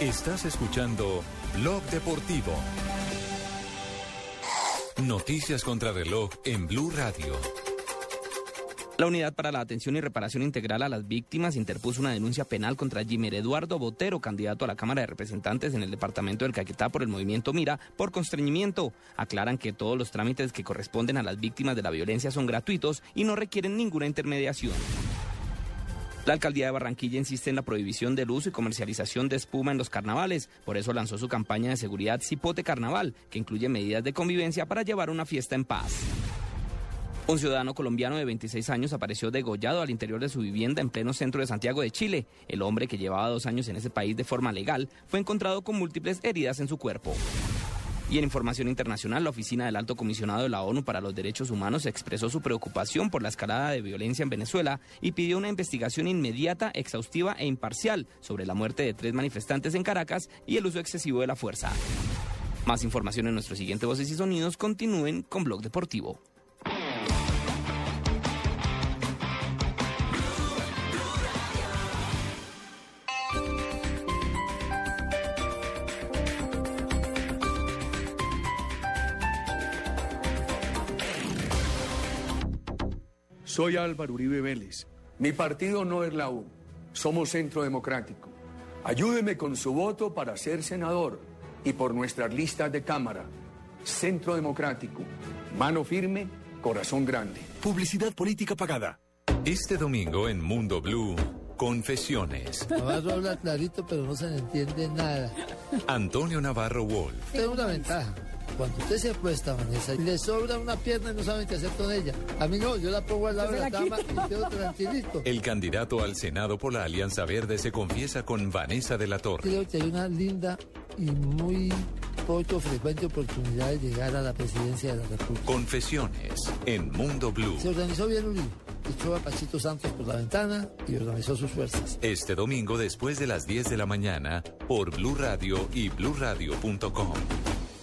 Estás escuchando Blog Deportivo. Noticias contra reloj en Blue Radio. La Unidad para la Atención y Reparación Integral a las Víctimas interpuso una denuncia penal contra Jimer Eduardo Botero, candidato a la Cámara de Representantes en el departamento del Caquetá por el movimiento Mira, por constreñimiento. Aclaran que todos los trámites que corresponden a las víctimas de la violencia son gratuitos y no requieren ninguna intermediación. La alcaldía de Barranquilla insiste en la prohibición del uso y comercialización de espuma en los carnavales. Por eso lanzó su campaña de seguridad Cipote Carnaval, que incluye medidas de convivencia para llevar una fiesta en paz. Un ciudadano colombiano de 26 años apareció degollado al interior de su vivienda en pleno centro de Santiago de Chile. El hombre, que llevaba dos años en ese país de forma legal, fue encontrado con múltiples heridas en su cuerpo. Y en información internacional, la Oficina del Alto Comisionado de la ONU para los Derechos Humanos expresó su preocupación por la escalada de violencia en Venezuela y pidió una investigación inmediata, exhaustiva e imparcial sobre la muerte de tres manifestantes en Caracas y el uso excesivo de la fuerza. Más información en nuestro siguiente Voces y Sonidos. Continúen con Blog Deportivo. Soy Álvaro Uribe Vélez. Mi partido no es la U. Somos Centro Democrático. Ayúdeme con su voto para ser senador y por nuestras listas de Cámara. Centro Democrático. Mano firme, corazón grande. Publicidad política pagada. Este domingo en Mundo Blue, Confesiones. Navarro habla clarito, pero no se le entiende nada. Antonio Navarro Wolf. Tengo una ventaja. Cuando usted se apuesta, Vanessa, y le sobra una pierna y no saben qué hacer con ella. A mí no, yo la pongo al lado de la cama y quedo tranquilito. El candidato al Senado por la Alianza Verde se confiesa con Vanessa de la Torre. Creo que hay una linda y muy poco frecuente oportunidad de llegar a la presidencia de la República. Confesiones en Mundo Blue. Se organizó bien Uribe. Echó a Pachito Santos por la ventana y organizó sus fuerzas. Este domingo después de las 10 de la mañana por Blue Radio y bluradio.com.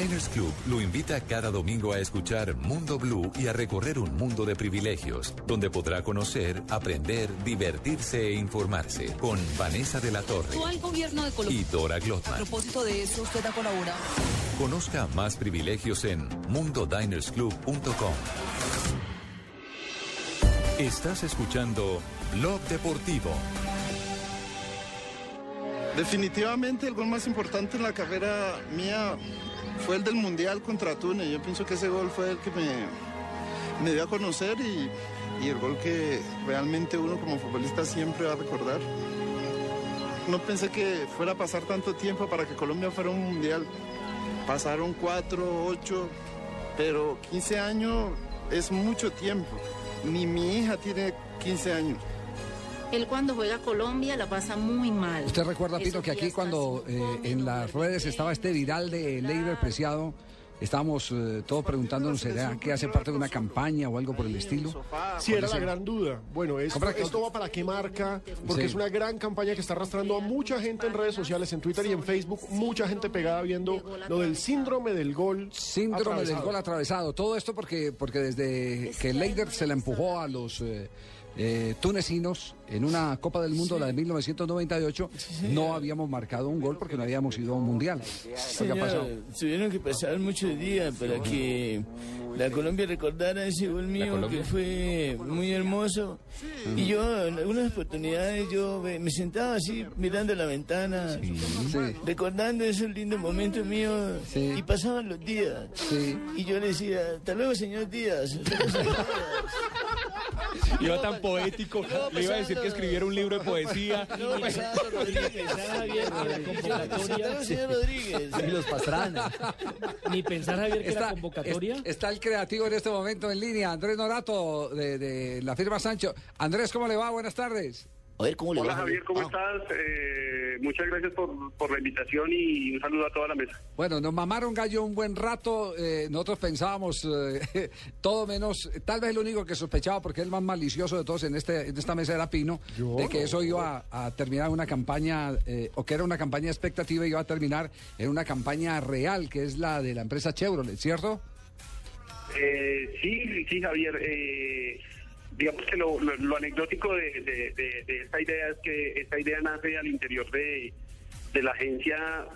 Diners Club lo invita cada domingo a escuchar Mundo Blue y a recorrer un mundo de privilegios, donde podrá conocer, aprender, divertirse e informarse con Vanessa de la Torre Actual gobierno de Colombia. y Dora A Glotman. propósito de eso, usted ha colaborado. Conozca más privilegios en mundodinersclub.com. Estás escuchando Blog Deportivo. Definitivamente el gol más importante en la carrera mía fue el del Mundial contra Túnez. Yo pienso que ese gol fue el que me, me dio a conocer y, y el gol que realmente uno como futbolista siempre va a recordar. No pensé que fuera a pasar tanto tiempo para que Colombia fuera un Mundial. Pasaron cuatro, ocho, pero 15 años es mucho tiempo. Ni mi hija tiene 15 años. Él cuando juega Colombia la pasa muy mal. ¿Usted recuerda, Pito, que aquí cuando eh, en las redes estaba este viral de Leiber Preciado, estábamos eh, todos preguntándonos, ¿será que hace parte de una campaña o algo por el estilo? Sí, era la gran duda. Bueno, esto, ¿Cómo era que- esto va para qué marca, porque Sí. es una gran campaña que está arrastrando a mucha gente en redes sociales, en Twitter y en Facebook, mucha gente pegada viendo lo del síndrome del gol. Síndrome del gol atravesado. Todo esto porque, porque desde que Leider se la empujó a los eh, eh, tunecinos en una Copa del Mundo, la de 1998, no habíamos marcado un gol porque no habíamos ido a un mundial. ¿Qué ha pasado? Señor, tuvieron que pasar muchos días para que la Colombia recordara ese gol mío que fue muy hermoso. Y yo en algunas oportunidades yo me sentaba así mirando la ventana, recordando esos lindos momentos míos y pasaban los días. Y yo le decía, hasta luego señor Díaz. hasta luego, señor Díaz". Iba tan poético. Le iba a decir que escribiera un libro de poesía. No, pasando Rodríguez, Javier, la convocatoria. señor Rodríguez. Y los pastranas. Ni pensar, Javier, que la Está, convocatoria. es- está el creativo en este momento en línea, Andrés Norato, de, de la firma Sancho. Andrés, ¿cómo le va? Buenas tardes. A ver, ¿cómo Hola Javier, ¿cómo estás? Eh, muchas gracias por, por la invitación y un saludo a toda la mesa. Bueno, nos mamaron gallo un buen rato. eh, nosotros pensábamos eh, todo menos, tal vez el único que sospechaba, porque es el más malicioso de todos en, este, en esta mesa era Pino, Yo de que no. eso iba a, a terminar una campaña, eh, o que era una campaña expectativa, iba a terminar en una campaña real, que es la de la empresa Chevrolet, ¿cierto? Eh, sí, sí, Javier. eh, digamos que lo, lo- anecdótico de, esta idea es que esta idea nace al interior de, la agencia,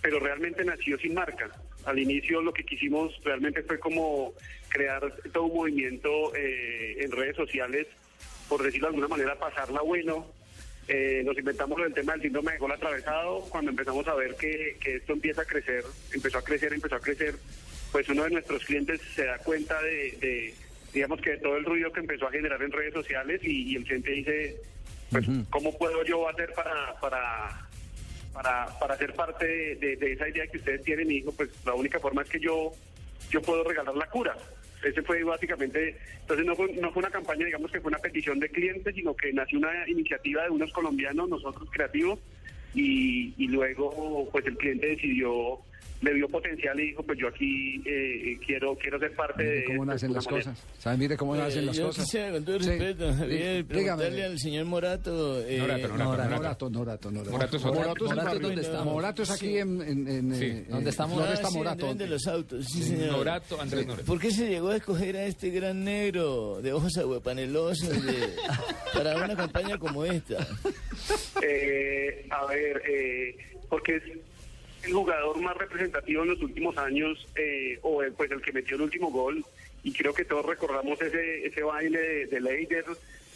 pero realmente nació sin marca. Al inicio lo que quisimos realmente fue como crear todo un movimiento eh, en redes sociales, por decirlo de alguna manera, pasarla bueno. Eh, nos inventamos el tema del síndrome de gol atravesado cuando empezamos a ver que, esto empieza a crecer, empezó a crecer, empezó a crecer, pues uno de nuestros clientes se da cuenta de, digamos que todo el ruido que empezó a generar en redes sociales y, y el cliente dice, pues, ¿cómo puedo yo hacer para, para, para, para ser parte de, de- de esa idea que ustedes tienen? Y dijo, pues la única forma es que yo, yo puedo regalar la cura. Ese fue básicamente, entonces no fue, no fue una campaña, digamos que fue una petición de clientes, sino que nació una iniciativa de unos colombianos, nosotros creativos, y, y luego pues el cliente decidió, le vio potencial y dijo, pues yo aquí eh, quiero quiero ser parte de Mire cómo esto de nacen las manera. cosas. ¿Saben? Mire cómo Eh, nacen las yo cosas. quisiera, con todo Sí. respeto, Javier, Dígame. preguntarle al señor Morato. eh, Norato, Norato, Norato, Norato. Norato, Norato, Norato. Morato es. Morato es Morato es barrio. donde está. Morato es aquí en, en, en, Sí. eh, ¿Dónde está Morato? Ah, sí, Morato. donde venden los autos, sí, señor. Norato, Andrés Norato. ¿Por qué se llegó a escoger a este gran negro de ojos aguapanelosos de- para una campaña como esta? Eh, a ver, eh, porque el jugador más representativo en los últimos años, eh, o el, pues el que metió el último gol, y creo que todos recordamos ese, ese baile de, de Leider,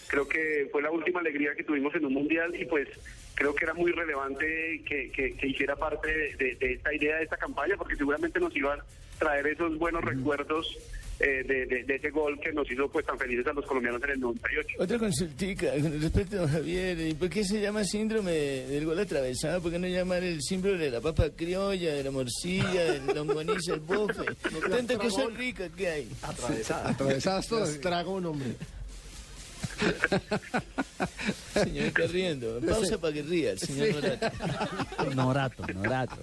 creo que fue la última alegría que tuvimos en un mundial, y pues creo que era muy relevante que, que- hiciera parte de esta idea, de esta campaña, porque seguramente nos iban a traer esos buenos recuerdos eh, de, de- de ese gol que nos hizo pues tan felices a los colombianos en el 98. Otra consultica con respecto a Javier. ¿Y por qué se llama síndrome del gol atravesado? ¿Por qué no llamar el síndrome de la papa criolla, de la morcilla, de longaniza, el bofe? Tantas cosas ricas que hay. Atravesadas todas. Trago un hombre. Señor está riendo. Pausa para que ría el señor. Norato, Norato.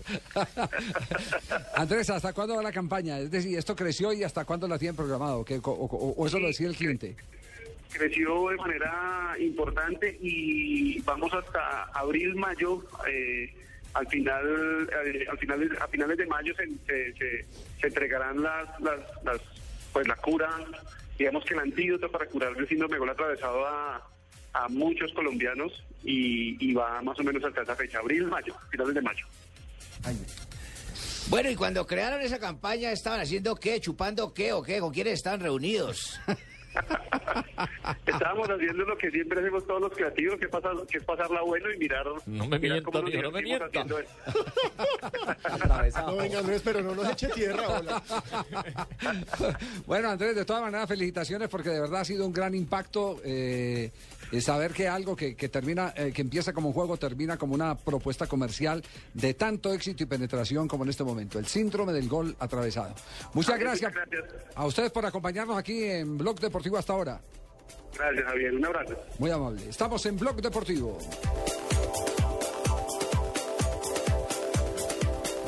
Andrés, ¿hasta cuándo va la campaña? Es decir, ¿esto creció y hasta cuándo la tienen programado? ¿Qué- o, o- o eso lo decía el cliente? creció de manera importante y vamos hasta abril mayo eh, al final eh, al final a finales de mayo se, se, se- se entregarán las, las, las pues la cura digamos que el antídoto para curar el síndrome de gol atravesado a, a muchos colombianos y, y va más o menos hasta esa fecha abril mayo finales de mayo Bueno, y cuando crearon esa campaña, ¿estaban haciendo qué? ¿Chupando qué o qué? ¿Con quiénes estaban reunidos? estábamos haciendo lo que siempre hacemos todos los creativos que, pasa, que es pasarla bueno y mirar No me mirar mienta, no me mienta. No, venga Andrés, pero no nos eche tierra. hola. Bueno, Andrés, de todas maneras, felicitaciones porque de verdad ha sido un gran impacto eh, eh, saber que algo que, que termina, eh, que empieza como un juego, termina como una propuesta comercial de tanto éxito y penetración como en este momento. El síndrome del gol atravesado. Muchas gracias a ustedes por acompañarnos aquí en Blog Deportivo hasta ahora. Gracias, Javier. Un abrazo. Muy amable. Estamos en Blog Deportivo.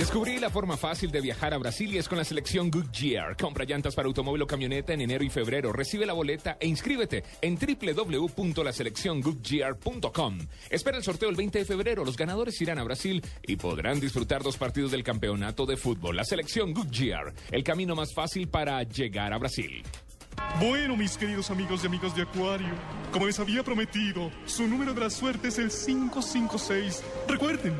Descubrí la forma fácil de viajar a Brasil y es con la selección Goodyear. Compra llantas para automóvil o camioneta en enero y febrero. Recibe la boleta e inscríbete en www.laselecciongoodyear.com. Espera el sorteo el 20 de febrero. Los ganadores irán a Brasil y podrán disfrutar dos partidos del campeonato de fútbol. La selección Goodyear, el camino más fácil para llegar a Brasil. Bueno, mis queridos amigos y amigas de Acuario, como les había prometido, su número de la suerte es el 556. Recuerden,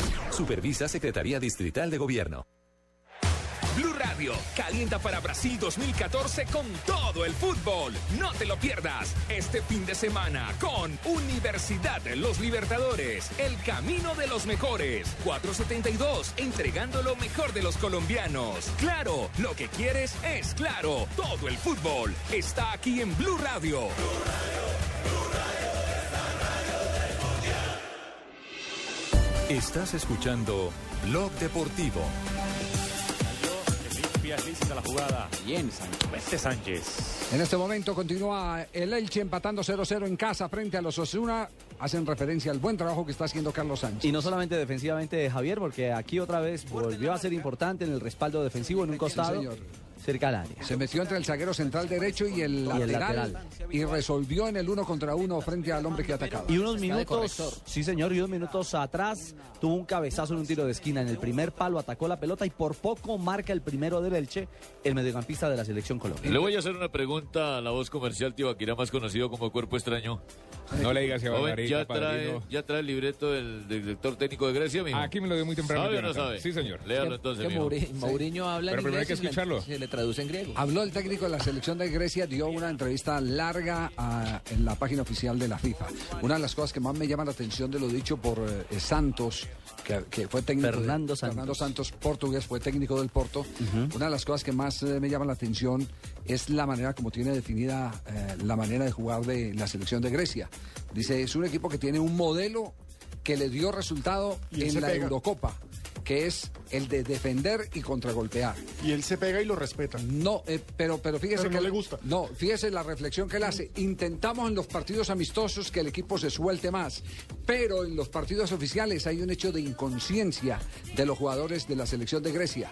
Supervisa Secretaría Distrital de Gobierno. Blue Radio Radio. Calienta para Brasil 2014 con todo el fútbol. No te lo pierdas este fin de semana con Universidad de los Libertadores. El camino de los mejores. 472, entregando lo mejor de los colombianos. Claro, lo que quieres es claro. Todo el fútbol está aquí en Blue Radio. Estás escuchando Blog Deportivo. Lícita la jugada. Bien, Sánchez. Sánchez. En este momento continúa el Elche empatando 0-0 en casa frente a los Osuna. Hacen referencia al buen trabajo que está haciendo Carlos Sánchez. Y no solamente defensivamente Javier, porque aquí otra vez volvió a ser importante en el respaldo defensivo en un costado. señor. Cerca al área. Se metió entre el zaguero central derecho y el, Y el lateral, lateral. y resolvió en el uno contra uno frente al hombre que atacaba. Y unos minutos, sí señor, y unos minutos atrás tuvo un cabezazo en un tiro de esquina. En el primer palo atacó la pelota y por poco marca el primero del Elche, el mediocampista de la selección Colombia. Le voy a hacer una pregunta a la voz comercial Tibaquirá, más conocido como Cuerpo Extraño. No le digas, Joven, Marica, ya trae, ya trae el libreto del, del director técnico de Grecia, mijo. Aquí me lo dio muy temprano. ¿Sabe o no sabe? Sí, señor. Léalo entonces, que mijo. Mouri- Mourinho habla en Pero primero hay que y se le- escucharlo. Se le traduce en griego. Habló el técnico de la selección de Grecia, dio una entrevista larga a- en la página oficial de la FIFA. Una de las cosas que más me llama la atención de lo dicho por eh, Santos, que, que fue técnico de- Fernando Santos. Fernando Santos, portugués, fue técnico del Porto. Una de las cosas que más eh, me llama la atención es la manera como tiene definida eh, la manera de jugar de la selección de Grecia. Dice, es un equipo que tiene un modelo que le dio resultado en la pega. Eurocopa, que es el de defender y contragolpear. Y él se pega y lo respeta. No, eh, pero, pero fíjese Pero no que le gusta. No, fíjese la reflexión que él hace. Intentamos en los partidos amistosos que el equipo se suelte más, pero en los partidos oficiales hay un hecho de inconsciencia de los jugadores de la selección de Grecia.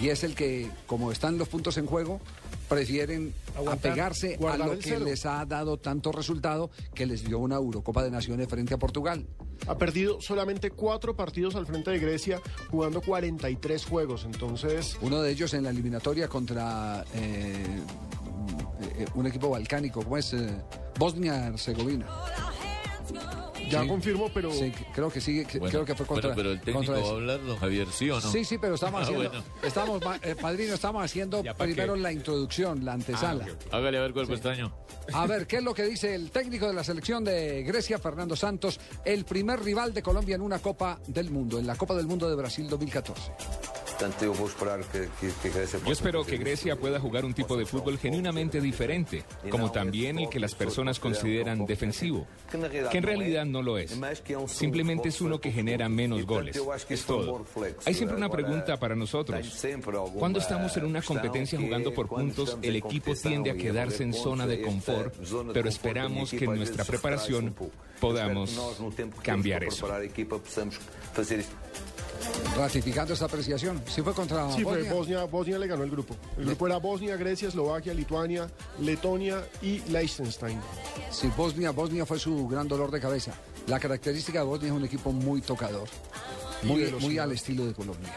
Y es el que, como están los puntos en juego, prefieren Aguantar, apegarse a lo que cero. les ha dado tanto resultado que les dio una Eurocopa de Naciones frente a Portugal. Ha perdido solamente cuatro partidos al frente de Grecia, jugando 43 juegos. Entonces, Uno de ellos en la eliminatoria contra eh, eh, un equipo balcánico, como es eh, Bosnia-Herzegovina. Ya Sí. confirmo, pero Sí, creo que sí, Bueno, creo que fue contra. bueno, pero el técnico va a hablar, don Javier, ¿sí o no? Sí, sí, pero estamos Ah, haciendo, bueno. estamos, eh, padrino, estamos haciendo ¿Ya pa' primero qué? la introducción, la antesala. Hágale a ver cuerpo extraño. A ver, ¿qué es lo que dice el técnico de la selección de Grecia, Fernando Santos, el primer rival de Colombia en una Copa del Mundo, en la Copa del Mundo de Brasil 2014? Portanto, eu vou esperar que, que, que Grecia Yo espero que. Grecia pueda jugar un tipo de fútbol genuinamente diferente, como también el que las personas consideran defensivo, que en realidad no lo es. Simplemente es uno que genera menos goles. Es todo. Hay siempre una pregunta para nosotros. Cuando estamos en una competencia jugando por puntos, el equipo tiende a quedarse en zona de confort, pero esperamos que en nuestra preparación podamos cambiar eso. Ratificando esta apreciación. ¿Sí fue contra sí, fue Bosnia? Bosnia. Bosnia le ganó el grupo. El grupo era Bosnia, Grecia, Eslovaquia, Lituania, Letonia y Liechtenstein. Sí, Bosnia, Bosnia fue su gran dolor de cabeza. La característica de Bosnia es un equipo muy tocador, muy, muy al estilo de Colombia,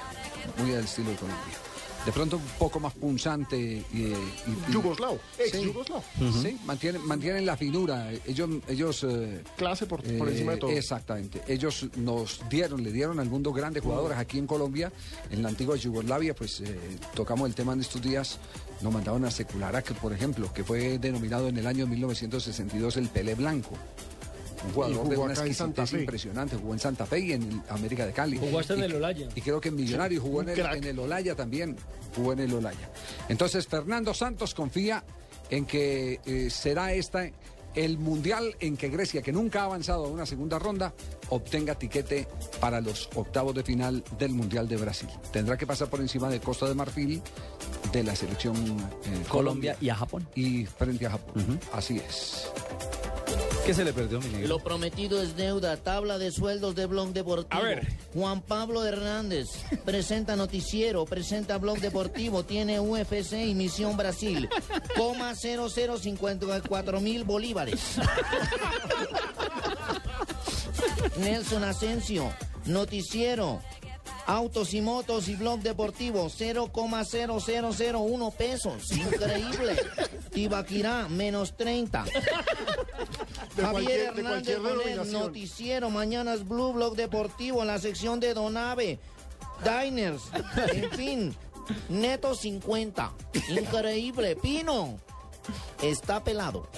muy al estilo de Colombia. De pronto un poco más punzante y, y- y- Yugoslavo, ex Sí. Yugoslavo. Sí, mantienen, mantienen la finura. Ellos, ellos eh, Clase por, por eh, encima de todo. Exactamente. Ellos nos dieron, le dieron al mundo grandes jugadores aquí en Colombia, en la antigua Yugoslavia, pues eh, tocamos el tema en estos días. Nos mandaron a Secularak, por ejemplo, que fue denominado en el año 1962 el Pelé Blanco. Un Y jugador jugó de una exquisitez impresionante. Jugó en Santa Fe y en el América de Cali. Jugó hasta en el Olaya. Y creo que en Millonario jugó en el, en el Olaya también. Jugó en el Olaya. Entonces, Fernando Santos confía en que eh, será esta el mundial en que Grecia, que nunca ha avanzado a una segunda ronda, obtenga tiquete para los octavos de final del Mundial de Brasil. Tendrá que pasar por encima de Costa de Marfil, de la selección eh, Colombia y a Japón. y frente a Japón. Así es. ¿Qué se le perdió, mi negro? Lo prometido es deuda. Tabla de sueldos de Blog Deportivo. A ver. Juan Pablo Hernández presenta noticiero, presenta Blog Deportivo, tiene UFC y Misión Brasil. Coma 0054 mil bolívares. Nelson Asensio, noticiero. Autos y motos y blog deportivo 0,0001 pesos. Increíble. Tibaquirá menos 30. De Javier Hernández Bonet, noticiero, mañanas Blue Blog Deportivo en la sección de Donave, Diners, en fin, Neto 50. Increíble, Pino. Está pelado.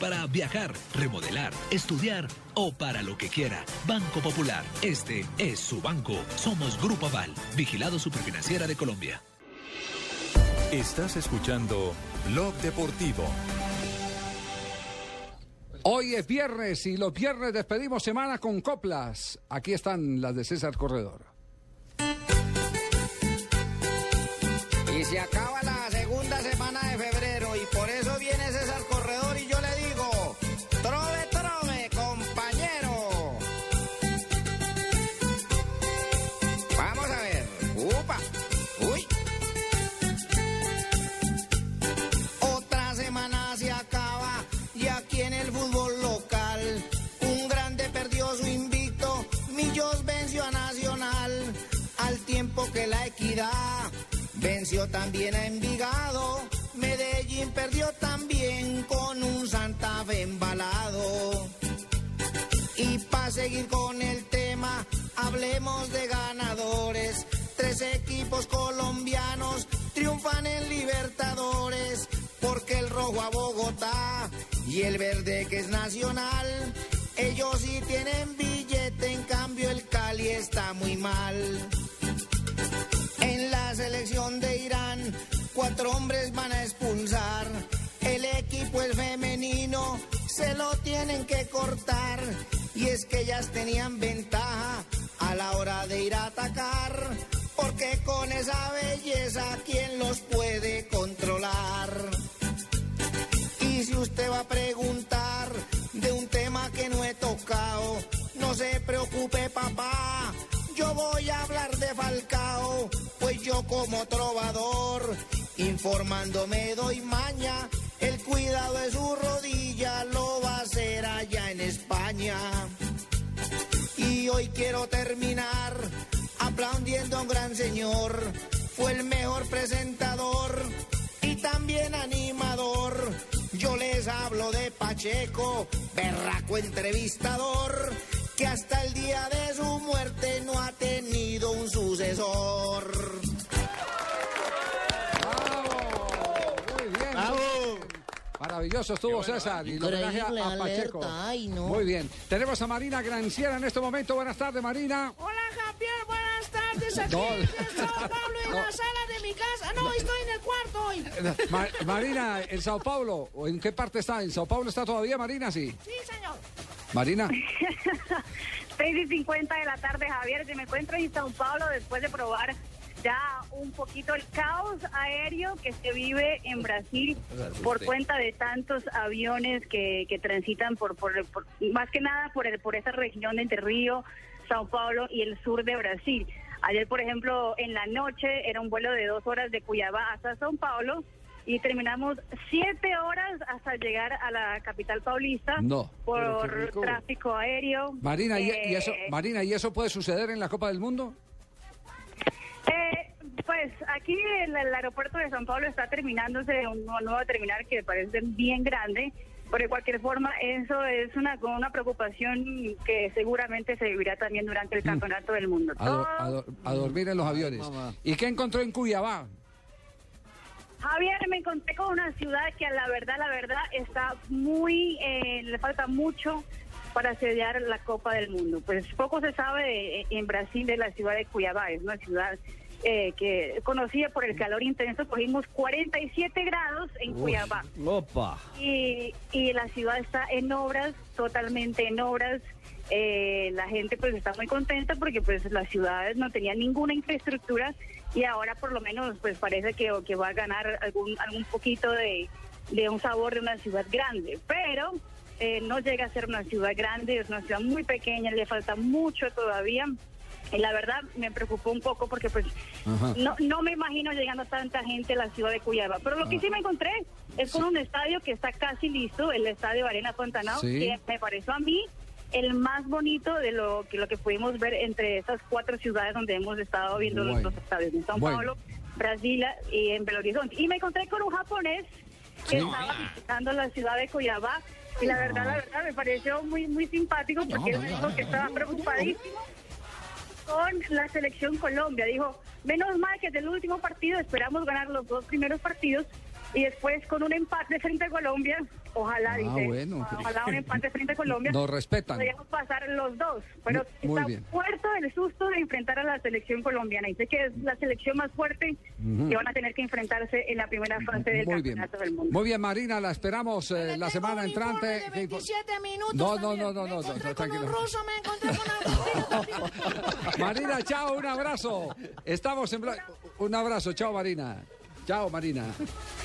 para viajar, remodelar, estudiar o para lo que quiera. Banco Popular, este es su banco. Somos Grupo Aval, vigilado superfinanciera de Colombia. Estás escuchando Blog Deportivo. Hoy es viernes y los viernes despedimos semana con coplas. Aquí están las de César Corredor. Y se acaba también a Envigado, Medellín perdió también con un Santa Fe embalado. Y para seguir con el tema, hablemos de ganadores. Tres equipos colombianos triunfan en Libertadores, porque el rojo a Bogotá y el verde que es nacional, ellos sí tienen billete, en cambio el Cali está muy mal. En la selección de Irán, cuatro hombres van a expulsar. El equipo es femenino, se lo tienen que cortar. Y es que ellas tenían ventaja a la hora de ir a atacar. Porque con esa belleza, ¿quién los puede controlar? Y si usted va a preguntar de un tema que no he tocado, no se preocupe, papá. Yo voy a hablar de Falcao, pues yo como trovador, informándome doy maña, el cuidado de su rodilla lo va a hacer allá en España. Y hoy quiero terminar aplaudiendo a un gran señor, fue el mejor presentador y también animador. Yo les hablo de Pacheco, berraco entrevistador, que hasta el día de su muerte no ha tenido un sucesor. Maravilloso estuvo César. Y el homenaje a, Pacheco. ay, no. Muy bien. Tenemos a Marina Granciera en este momento. Buenas tardes, Marina. Hola Javier, buenas tardes. Aquí No. en Sao Paulo en No. la sala de mi casa. No, estoy en el cuarto hoy. Ma- Marina, en Sao Paulo, ¿o ¿en qué parte está? ¿En Sao Paulo está todavía, Marina? Sí. Sí, señor. Marina. 6 y 50 de la tarde, Javier. Yo me encuentro en Sao Paulo después de probar ya un poquito el caos aéreo que se vive en Brasil por cuenta de tantos aviones que, que transitan por, por, por- más que nada por, el, por esa región de Entre Río, Sao Paulo y el sur de Brasil. Ayer, por ejemplo, en la noche era un vuelo de dos horas de Cuyabá hasta Sao Paulo y terminamos siete horas hasta llegar a la capital paulista No, por tráfico aéreo. Marina, ¿y, y eso, Eh, Marina, ¿y eso puede suceder en la Copa del Mundo? Eh, pues aquí el, el aeropuerto de San Pablo está terminándose un nuevo, nuevo terminal que parece bien grande, pero de cualquier forma eso es una, una preocupación que seguramente se vivirá también durante el Campeonato del Mundo. A, do- Todo- a do- a dormir en los aviones. ¿Y qué encontró en Cuyabá? Javier, me encontré con una ciudad que a la verdad, la verdad, está muy, eh, le falta mucho para sediar la Copa del Mundo. Pues poco se sabe de- en Brasil de la ciudad de Cuiabá, es una ciudad eh, que conocida por el calor intenso, cogimos 47 grados en Cuiabá. Opa. Y, y la ciudad está en obras, totalmente en obras. Eh, la gente pues está muy contenta porque pues las ciudades no tenían ninguna infraestructura y ahora por lo menos pues parece que, que va a ganar algún, algún poquito de, de un sabor de una ciudad grande. Pero eh, no llega a ser una ciudad grande, es una ciudad muy pequeña, le falta mucho todavía. La verdad me preocupó un poco porque pues Ajá. no, no me imagino llegando tanta gente a la ciudad de Cuyaba. Pero lo que Ah. sí me encontré es con un estadio que está casi listo, el estadio Arena Fontanao, Sí. que me pareció a mí el más bonito de lo que lo que pudimos ver entre estas cuatro ciudades donde hemos estado viendo los- Bueno. los estadios, en São Bueno. Paulo, Brasilia y en Belo Horizonte. Y me encontré con un japonés que estaba visitando la ciudad de Cuyabá y la verdad, la verdad me pareció muy muy simpático porque él me dijo que estaba preocupadísimo con la selección Colombia. Dijo, menos mal que del último partido esperamos ganar los dos primeros partidos y después con un empate frente a Colombia, ojalá, Ah, dice, bueno. ojalá un empate frente a Colombia. Nos respetan. Podríamos pasar los dos, pero Muy- muy está bien. muerto del susto de enfrentar a la selección colombiana. Dice que es la selección más fuerte Ujú. que van a tener que enfrentarse en la primera fase del Muy bien. campeonato del mundo. Muy bien, Marina, la esperamos eh, la semana entrante. de 27 minutos No, no, no, no, no, no, encontré no, con un tranquilo. ruso, me encontré con Marina, chao, un abrazo. Estamos en... Un abrazo, chao, Marina. Chao, Marina.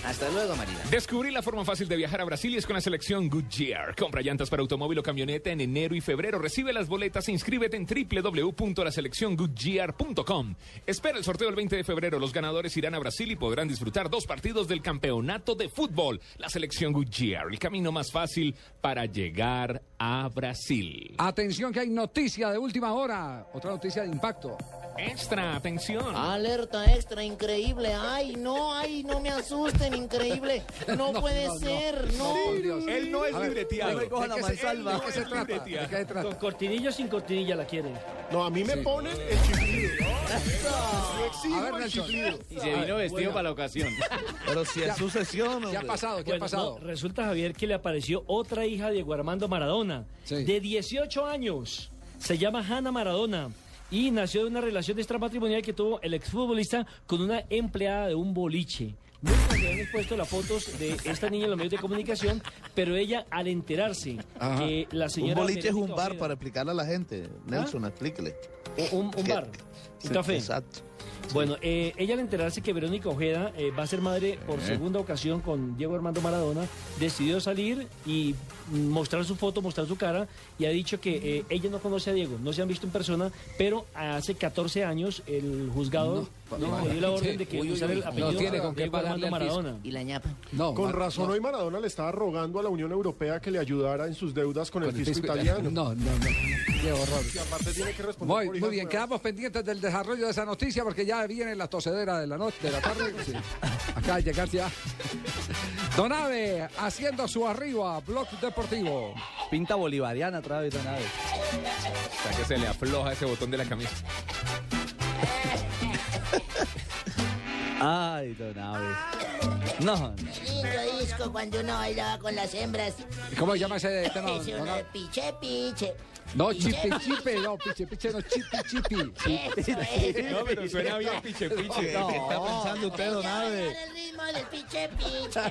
Hasta luego, Marina. Descubrí la forma fácil de viajar a Brasil y es con la selección Goodyear. Compra llantas para automóvil o camioneta en enero y febrero. Recibe las boletas e inscríbete en www.laselecciongoodyear.com. Espera el sorteo el 20 de febrero. Los ganadores irán a Brasil y podrán disfrutar dos partidos del campeonato de fútbol. La selección Goodyear, el camino más fácil para llegar a Brasil. Atención que hay noticia de última hora. Otra noticia de impacto. Extra, atención. Alerta extra, increíble. Ay, no, ay, no me asusten, increíble. No, No, puede no, ser, no. Sí, Dios. Él no es ver, libreteado. ¿de qué- Coja la mansalva. ¿De qué se trata? ¿De qué se trata? ¿Con cortinilla o sin cortinilla la quieren? No, a mí me Sí. ponen el chiflido. Yo A ver, el chiflido. Y se vino vestido para la ocasión. Pero si es sucesión. ¿Qué ha pasado? ¿Qué ha pasado? no, resulta, Javier, que le apareció otra hija de Diego Armando Maradona, de 18 años. Se llama Hanna Maradona. Y nació de una relación extramatrimonial que tuvo el exfutbolista con una empleada de un boliche. Nunca se habían expuesto las fotos de esta niña en los medios de comunicación, pero ella, al enterarse Ajá. que la Un señora. boliche es un bar Ojeda- para explicarle a la gente. Nelson, explíquele. Un, un bar, un Sí, café. Exacto. Bueno, eh, ella al enterarse que Verónica Ojeda eh, va a ser madre por Eh. segunda ocasión con Diego Armando Maradona, decidió salir y mostrar su foto, mostrar su cara y ha dicho que eh, ella no conoce a Diego, no se han visto en persona, pero hace 14 años el juzgado no, le dio la orden de que Uy, uy, usara uy, el no apellido tiene con qué Diego Armando. Maradona. ¿Y la ñapa? No, Con Mar- razón no. hoy Maradona le estaba rogando a la Unión Europea que le ayudara en sus deudas con, el fisco italiano. No, no, no. Qué horror. Y aparte tiene que responder Muy, por muy hijas bien, nuevas. quedamos pendientes del desarrollo de esa noticia porque ya viene la tosedera de la noche, de la tarde. Sí. Acá de llegar ya. Donave haciendo su arriba, Blog Deportivo. Pinta bolivariana otra vez, Donave. O sea que se le afloja ese botón de la camisa. Ay, Donave. No, no. Lindo disco cuando uno bailaba con las hembras. ¿Cómo se llama ese tema? Uno de piche, piche. No, chipe, chipe, no, piche, piche, no, chipi, chipi. Eso es. No, pero suena bien piche piche. No. ¿Qué está pensando usted, Donave? bailan el ritmo del piche, piche.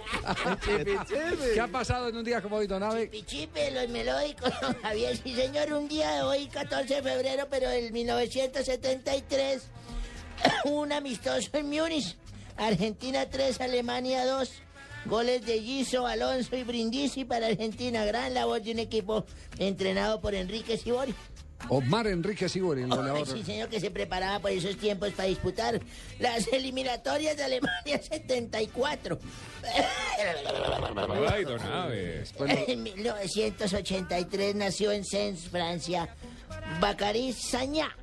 ¿Qué ha pasado en un día como hoy, Donave? Pichipe, los melódicos, don Javier. Sí, señor, un día de hoy, 14 de febrero, pero del 1973, un amistoso en Múnich. Argentina 3, Alemania 2. Goles de Giso, Alonso y Brindisi para Argentina. Gran labor de un equipo entrenado por Enrique Sibori. Omar Enrique Sibori, el goleador. sí, señor, que se preparaba por esos tiempos para disputar las eliminatorias de Alemania 74. Ay, don Aves. En 1983 nació en Sens, Francia, Bacari Sagna,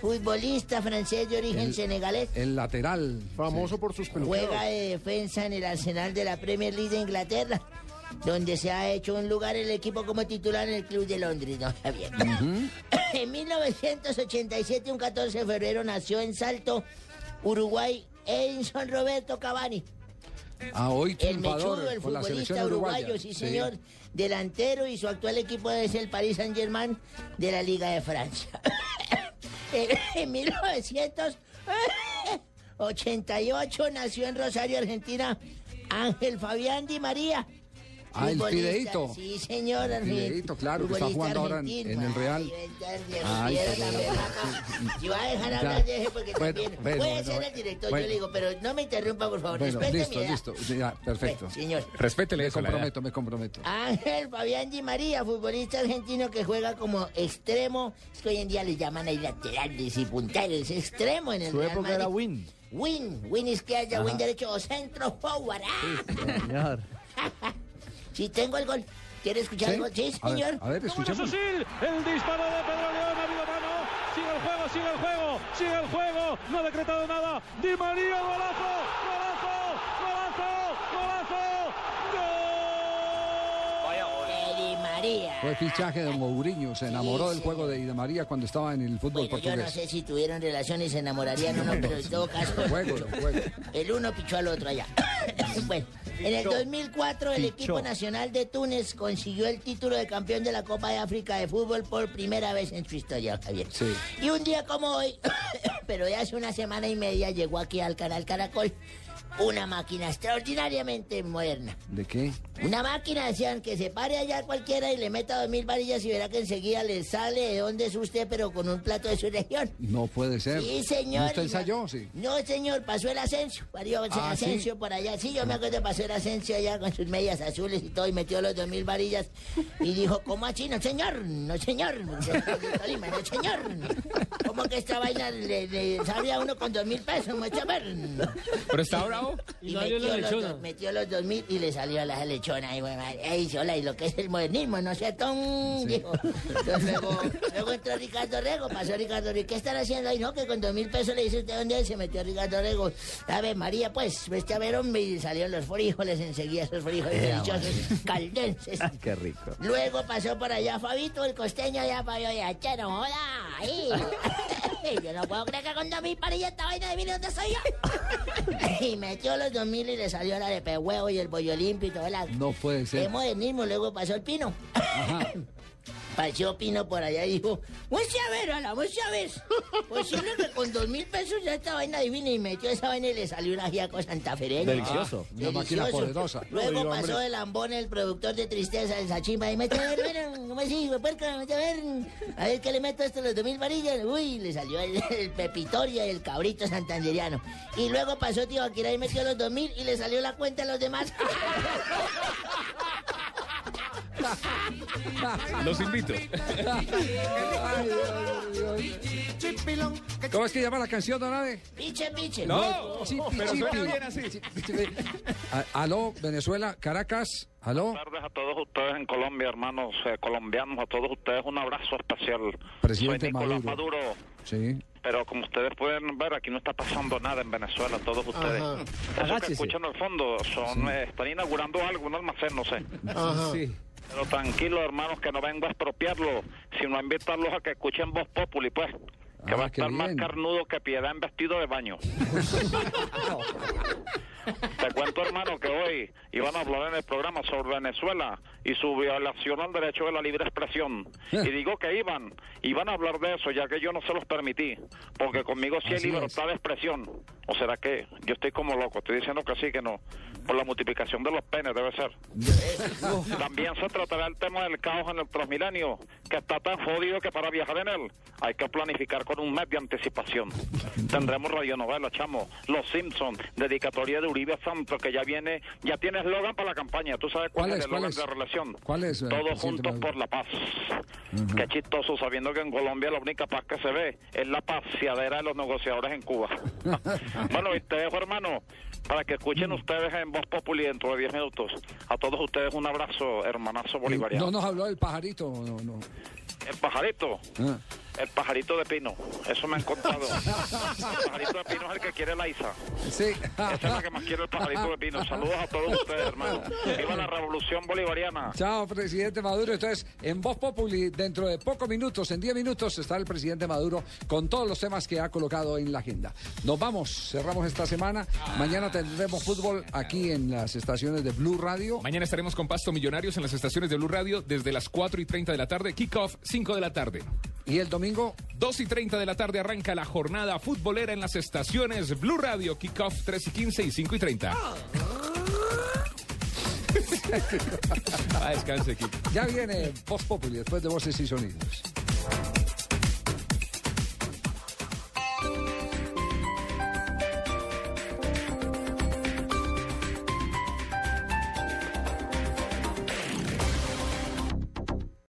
futbolista francés de origen El- senegalés. El lateral. Famoso por sus peluqueros. Juega de defensa en el Arsenal de la Premier League de Inglaterra, donde se ha hecho un lugar el equipo como titular en el Club de Londres, ¿no? Javier? En 1987, un 14 de febrero, nació en Salto, Uruguay, Edinson Roberto Cavani. Ah, hoy El mechudo, el futbolista uruguayo, sí, señor. Delantero y su actual equipo es el Paris Saint Germain de la Liga de Francia. En- en 1988 nació en Rosario, Argentina, Ángel Fabián Di María. Ah, el. Fideito. Sí, señor. El Fideito, claro, que está jugando ahora en, el Real. Ay, Ay, pero... voy a dejar hablar de ese porque Bueno, también bueno, puede bueno, ser el director, Bueno. yo le digo, pero no me interrumpa, por favor, Bueno, respete listo, mi edad. listo. Ya, perfecto. señor. Respétele Me comprometo, me comprometo. Ángel Fabián Di María, futbolista argentino que juega como extremo. Es que hoy en día le llaman ahí laterales y punteros. Extremo en el Su Real época Madrid. era win. Win, win izquierda, Ajá. win derecho o centro forward. ¡Ah! Señor. Sí, tengo el gol. ¿Quiere escuchar ¿Sí? el gol? Sí, A ver, señor. a ver, escuchemos. Susil, el disparo de Pedro León, ha habido mano, sigue el juego, sigue el juego, sigue el juego, no ha decretado nada, Di María, golazo, golazo, golazo, De Di María. Fue fichaje de Mourinho, se enamoró del juego de Ida María cuando estaba en el fútbol Bueno, yo no portugués. sé si tuvieron relaciones y se enamorarían o no, pero en todo caso. Juego, juego. El uno pichó al otro allá. bueno, en el 2004 el Pichó. equipo nacional de Túnez consiguió el título de campeón de la Copa de África de fútbol por primera vez en su historia, Javier. Sí. Y un día como hoy, pero de hace una semana y media, llegó aquí al canal Caracol una máquina extraordinariamente moderna. ¿De qué? Una máquina, decían, que se pare allá cualquiera y le meta dos mil varillas y verá que enseguida le sale de dónde es usted, pero con un plato de su región. No puede ser. Sí, señor. ¿Usted ensayó? Sí. No, señor, pasó el Asensio. Parió el Ah, Asensio por allá. Sí, yo me acuerdo, pasó el Asensio allá con sus medias azules y todo y metió los dos mil varillas y dijo, ¿cómo así? No, señor, no, señor. No, señor. ¿Cómo que esta vaina le, le sale a uno con dos mil pesos? Mucho ver. Pero está bravo. Y, Y no metió, la los metió los dos mil y le salió a la lechona. Y sola, lo que es el modernismo, ¿no es cierto? Mm, Dijo. Entonces, luego, luego entró Ricardo Rego, pasó Ricardo Rego. ¿Qué están haciendo ahí? No, que con dos mil pesos le dice usted dónde. Se metió Ricardo Rego. A ver, María, pues, vete a ver, hombre. Y salieron los frijoles enseguida, esos frijoles Eh, deliciosos, caldenses. Qué rico. Luego pasó por allá Fabito, el costeño, ya Fabio, ya, che, no joda, ahí. Yo no puedo creer que con dos mil parillas esta vaina de mil dónde soy yo. y metió los dos mil y le salió la de pehuevo y el bollo limpio y todo la... No puede Qué ser. modernismo, luego pasó el pino. Pasó Pino por allá y dijo, vamos a ver, ala, vamos a ver. Posible que con dos mil pesos ya esta vaina divina y metió esa vaina y le salió una giaco santafereña. Delicioso. Ah, Una máquina poderosa. Luego pasó el ambón, el productor de tristeza, el sachimba, y mete a ver, bueno, ¿cómo así, puerca? Mete a ver, a ver qué le meto a esto, los dos mil varillas. Uy, le salió el, el pepitoria y el cabrito santanderiano. Y luego pasó tío Akira y metió los dos mil y le salió la cuenta a los demás. Los invito. ¿Cómo es que llama la canción, Don Abe? Piche, piche. No, Chipi, pero chipi. suena bien así. Aló, Venezuela, Caracas. Aló, Buenas tardes a todos ustedes en Colombia, hermanos eh, colombianos, a todos ustedes un abrazo especial. Presidente Soy Nicolás Maduro. Maduro. Sí. Pero como ustedes pueden ver, aquí no está pasando nada en Venezuela, todos ustedes. Ajá. Eso que escuchan al fondo, son, eh, están inaugurando algo, un almacén, no sé. Ajá. Sí. Pero tranquilos, hermanos, que no vengo a expropiarlo, sino a invitarlos a que escuchen Voz Populi, pues. Que Ah, va a estar más carnudo que piedad en vestido de baño. Te cuento, hermano, que hoy iban a hablar en el programa sobre Venezuela y su violación al derecho de la libre expresión. Y digo que iban, iban a hablar de eso, ya que yo no se los permití, porque conmigo sí hay libertad de expresión. ¿O será que yo estoy como loco? Estoy diciendo que sí, que no. Por la multiplicación de los penes, debe ser. También se tratará el tema del caos en el Transmilenio, que está tan jodido que para viajar en él hay que planificar con un mes de anticipación. Tendremos radionovela, chamo, Los Simpsons, dedicatoria de Uribe Santos, que ya viene, ya tiene eslogan para la campaña. ¿Tú sabes cuál, ¿Cuál es el ¿Cuál eslogan es? de relación? ¿Cuál es, Todos juntos por la paz. Qué chistoso, sabiendo que en Colombia la única paz que se ve es la paseadera de los negociadores en Cuba. bueno, y te dejo, hermano, para que escuchen ustedes en Voz Populi dentro de 10 minutos. A todos ustedes un abrazo, hermanazo bolivariano. No nos habló del pajarito. No, no. El pajarito. Ah. El pajarito de pino, eso me han contado. El pajarito de pino es el que quiere la Isa. Sí. Esa es la que más quiere el pajarito de pino. Saludos a todos ustedes, hermano. Viva la revolución bolivariana. Chao, presidente Maduro. Entonces, en Voz Populi, dentro de pocos minutos, en 10 minutos, está el presidente Maduro con todos los temas que ha colocado en la agenda. Nos vamos, cerramos esta semana. Mañana tendremos fútbol aquí en las estaciones de Blue Radio. Mañana estaremos con Pasto Millonarios en las estaciones de Blue Radio desde las 4 y 30 de la tarde. Kickoff 5 de la tarde. ¿Y el domingo? 2 y 30 de la tarde arranca la jornada futbolera en las estaciones Blue Radio. Kickoff 3 y 15 y 5 y 30. ah, descanse, Kiko. Ya viene Voz Populi después de Voces y Sonidos.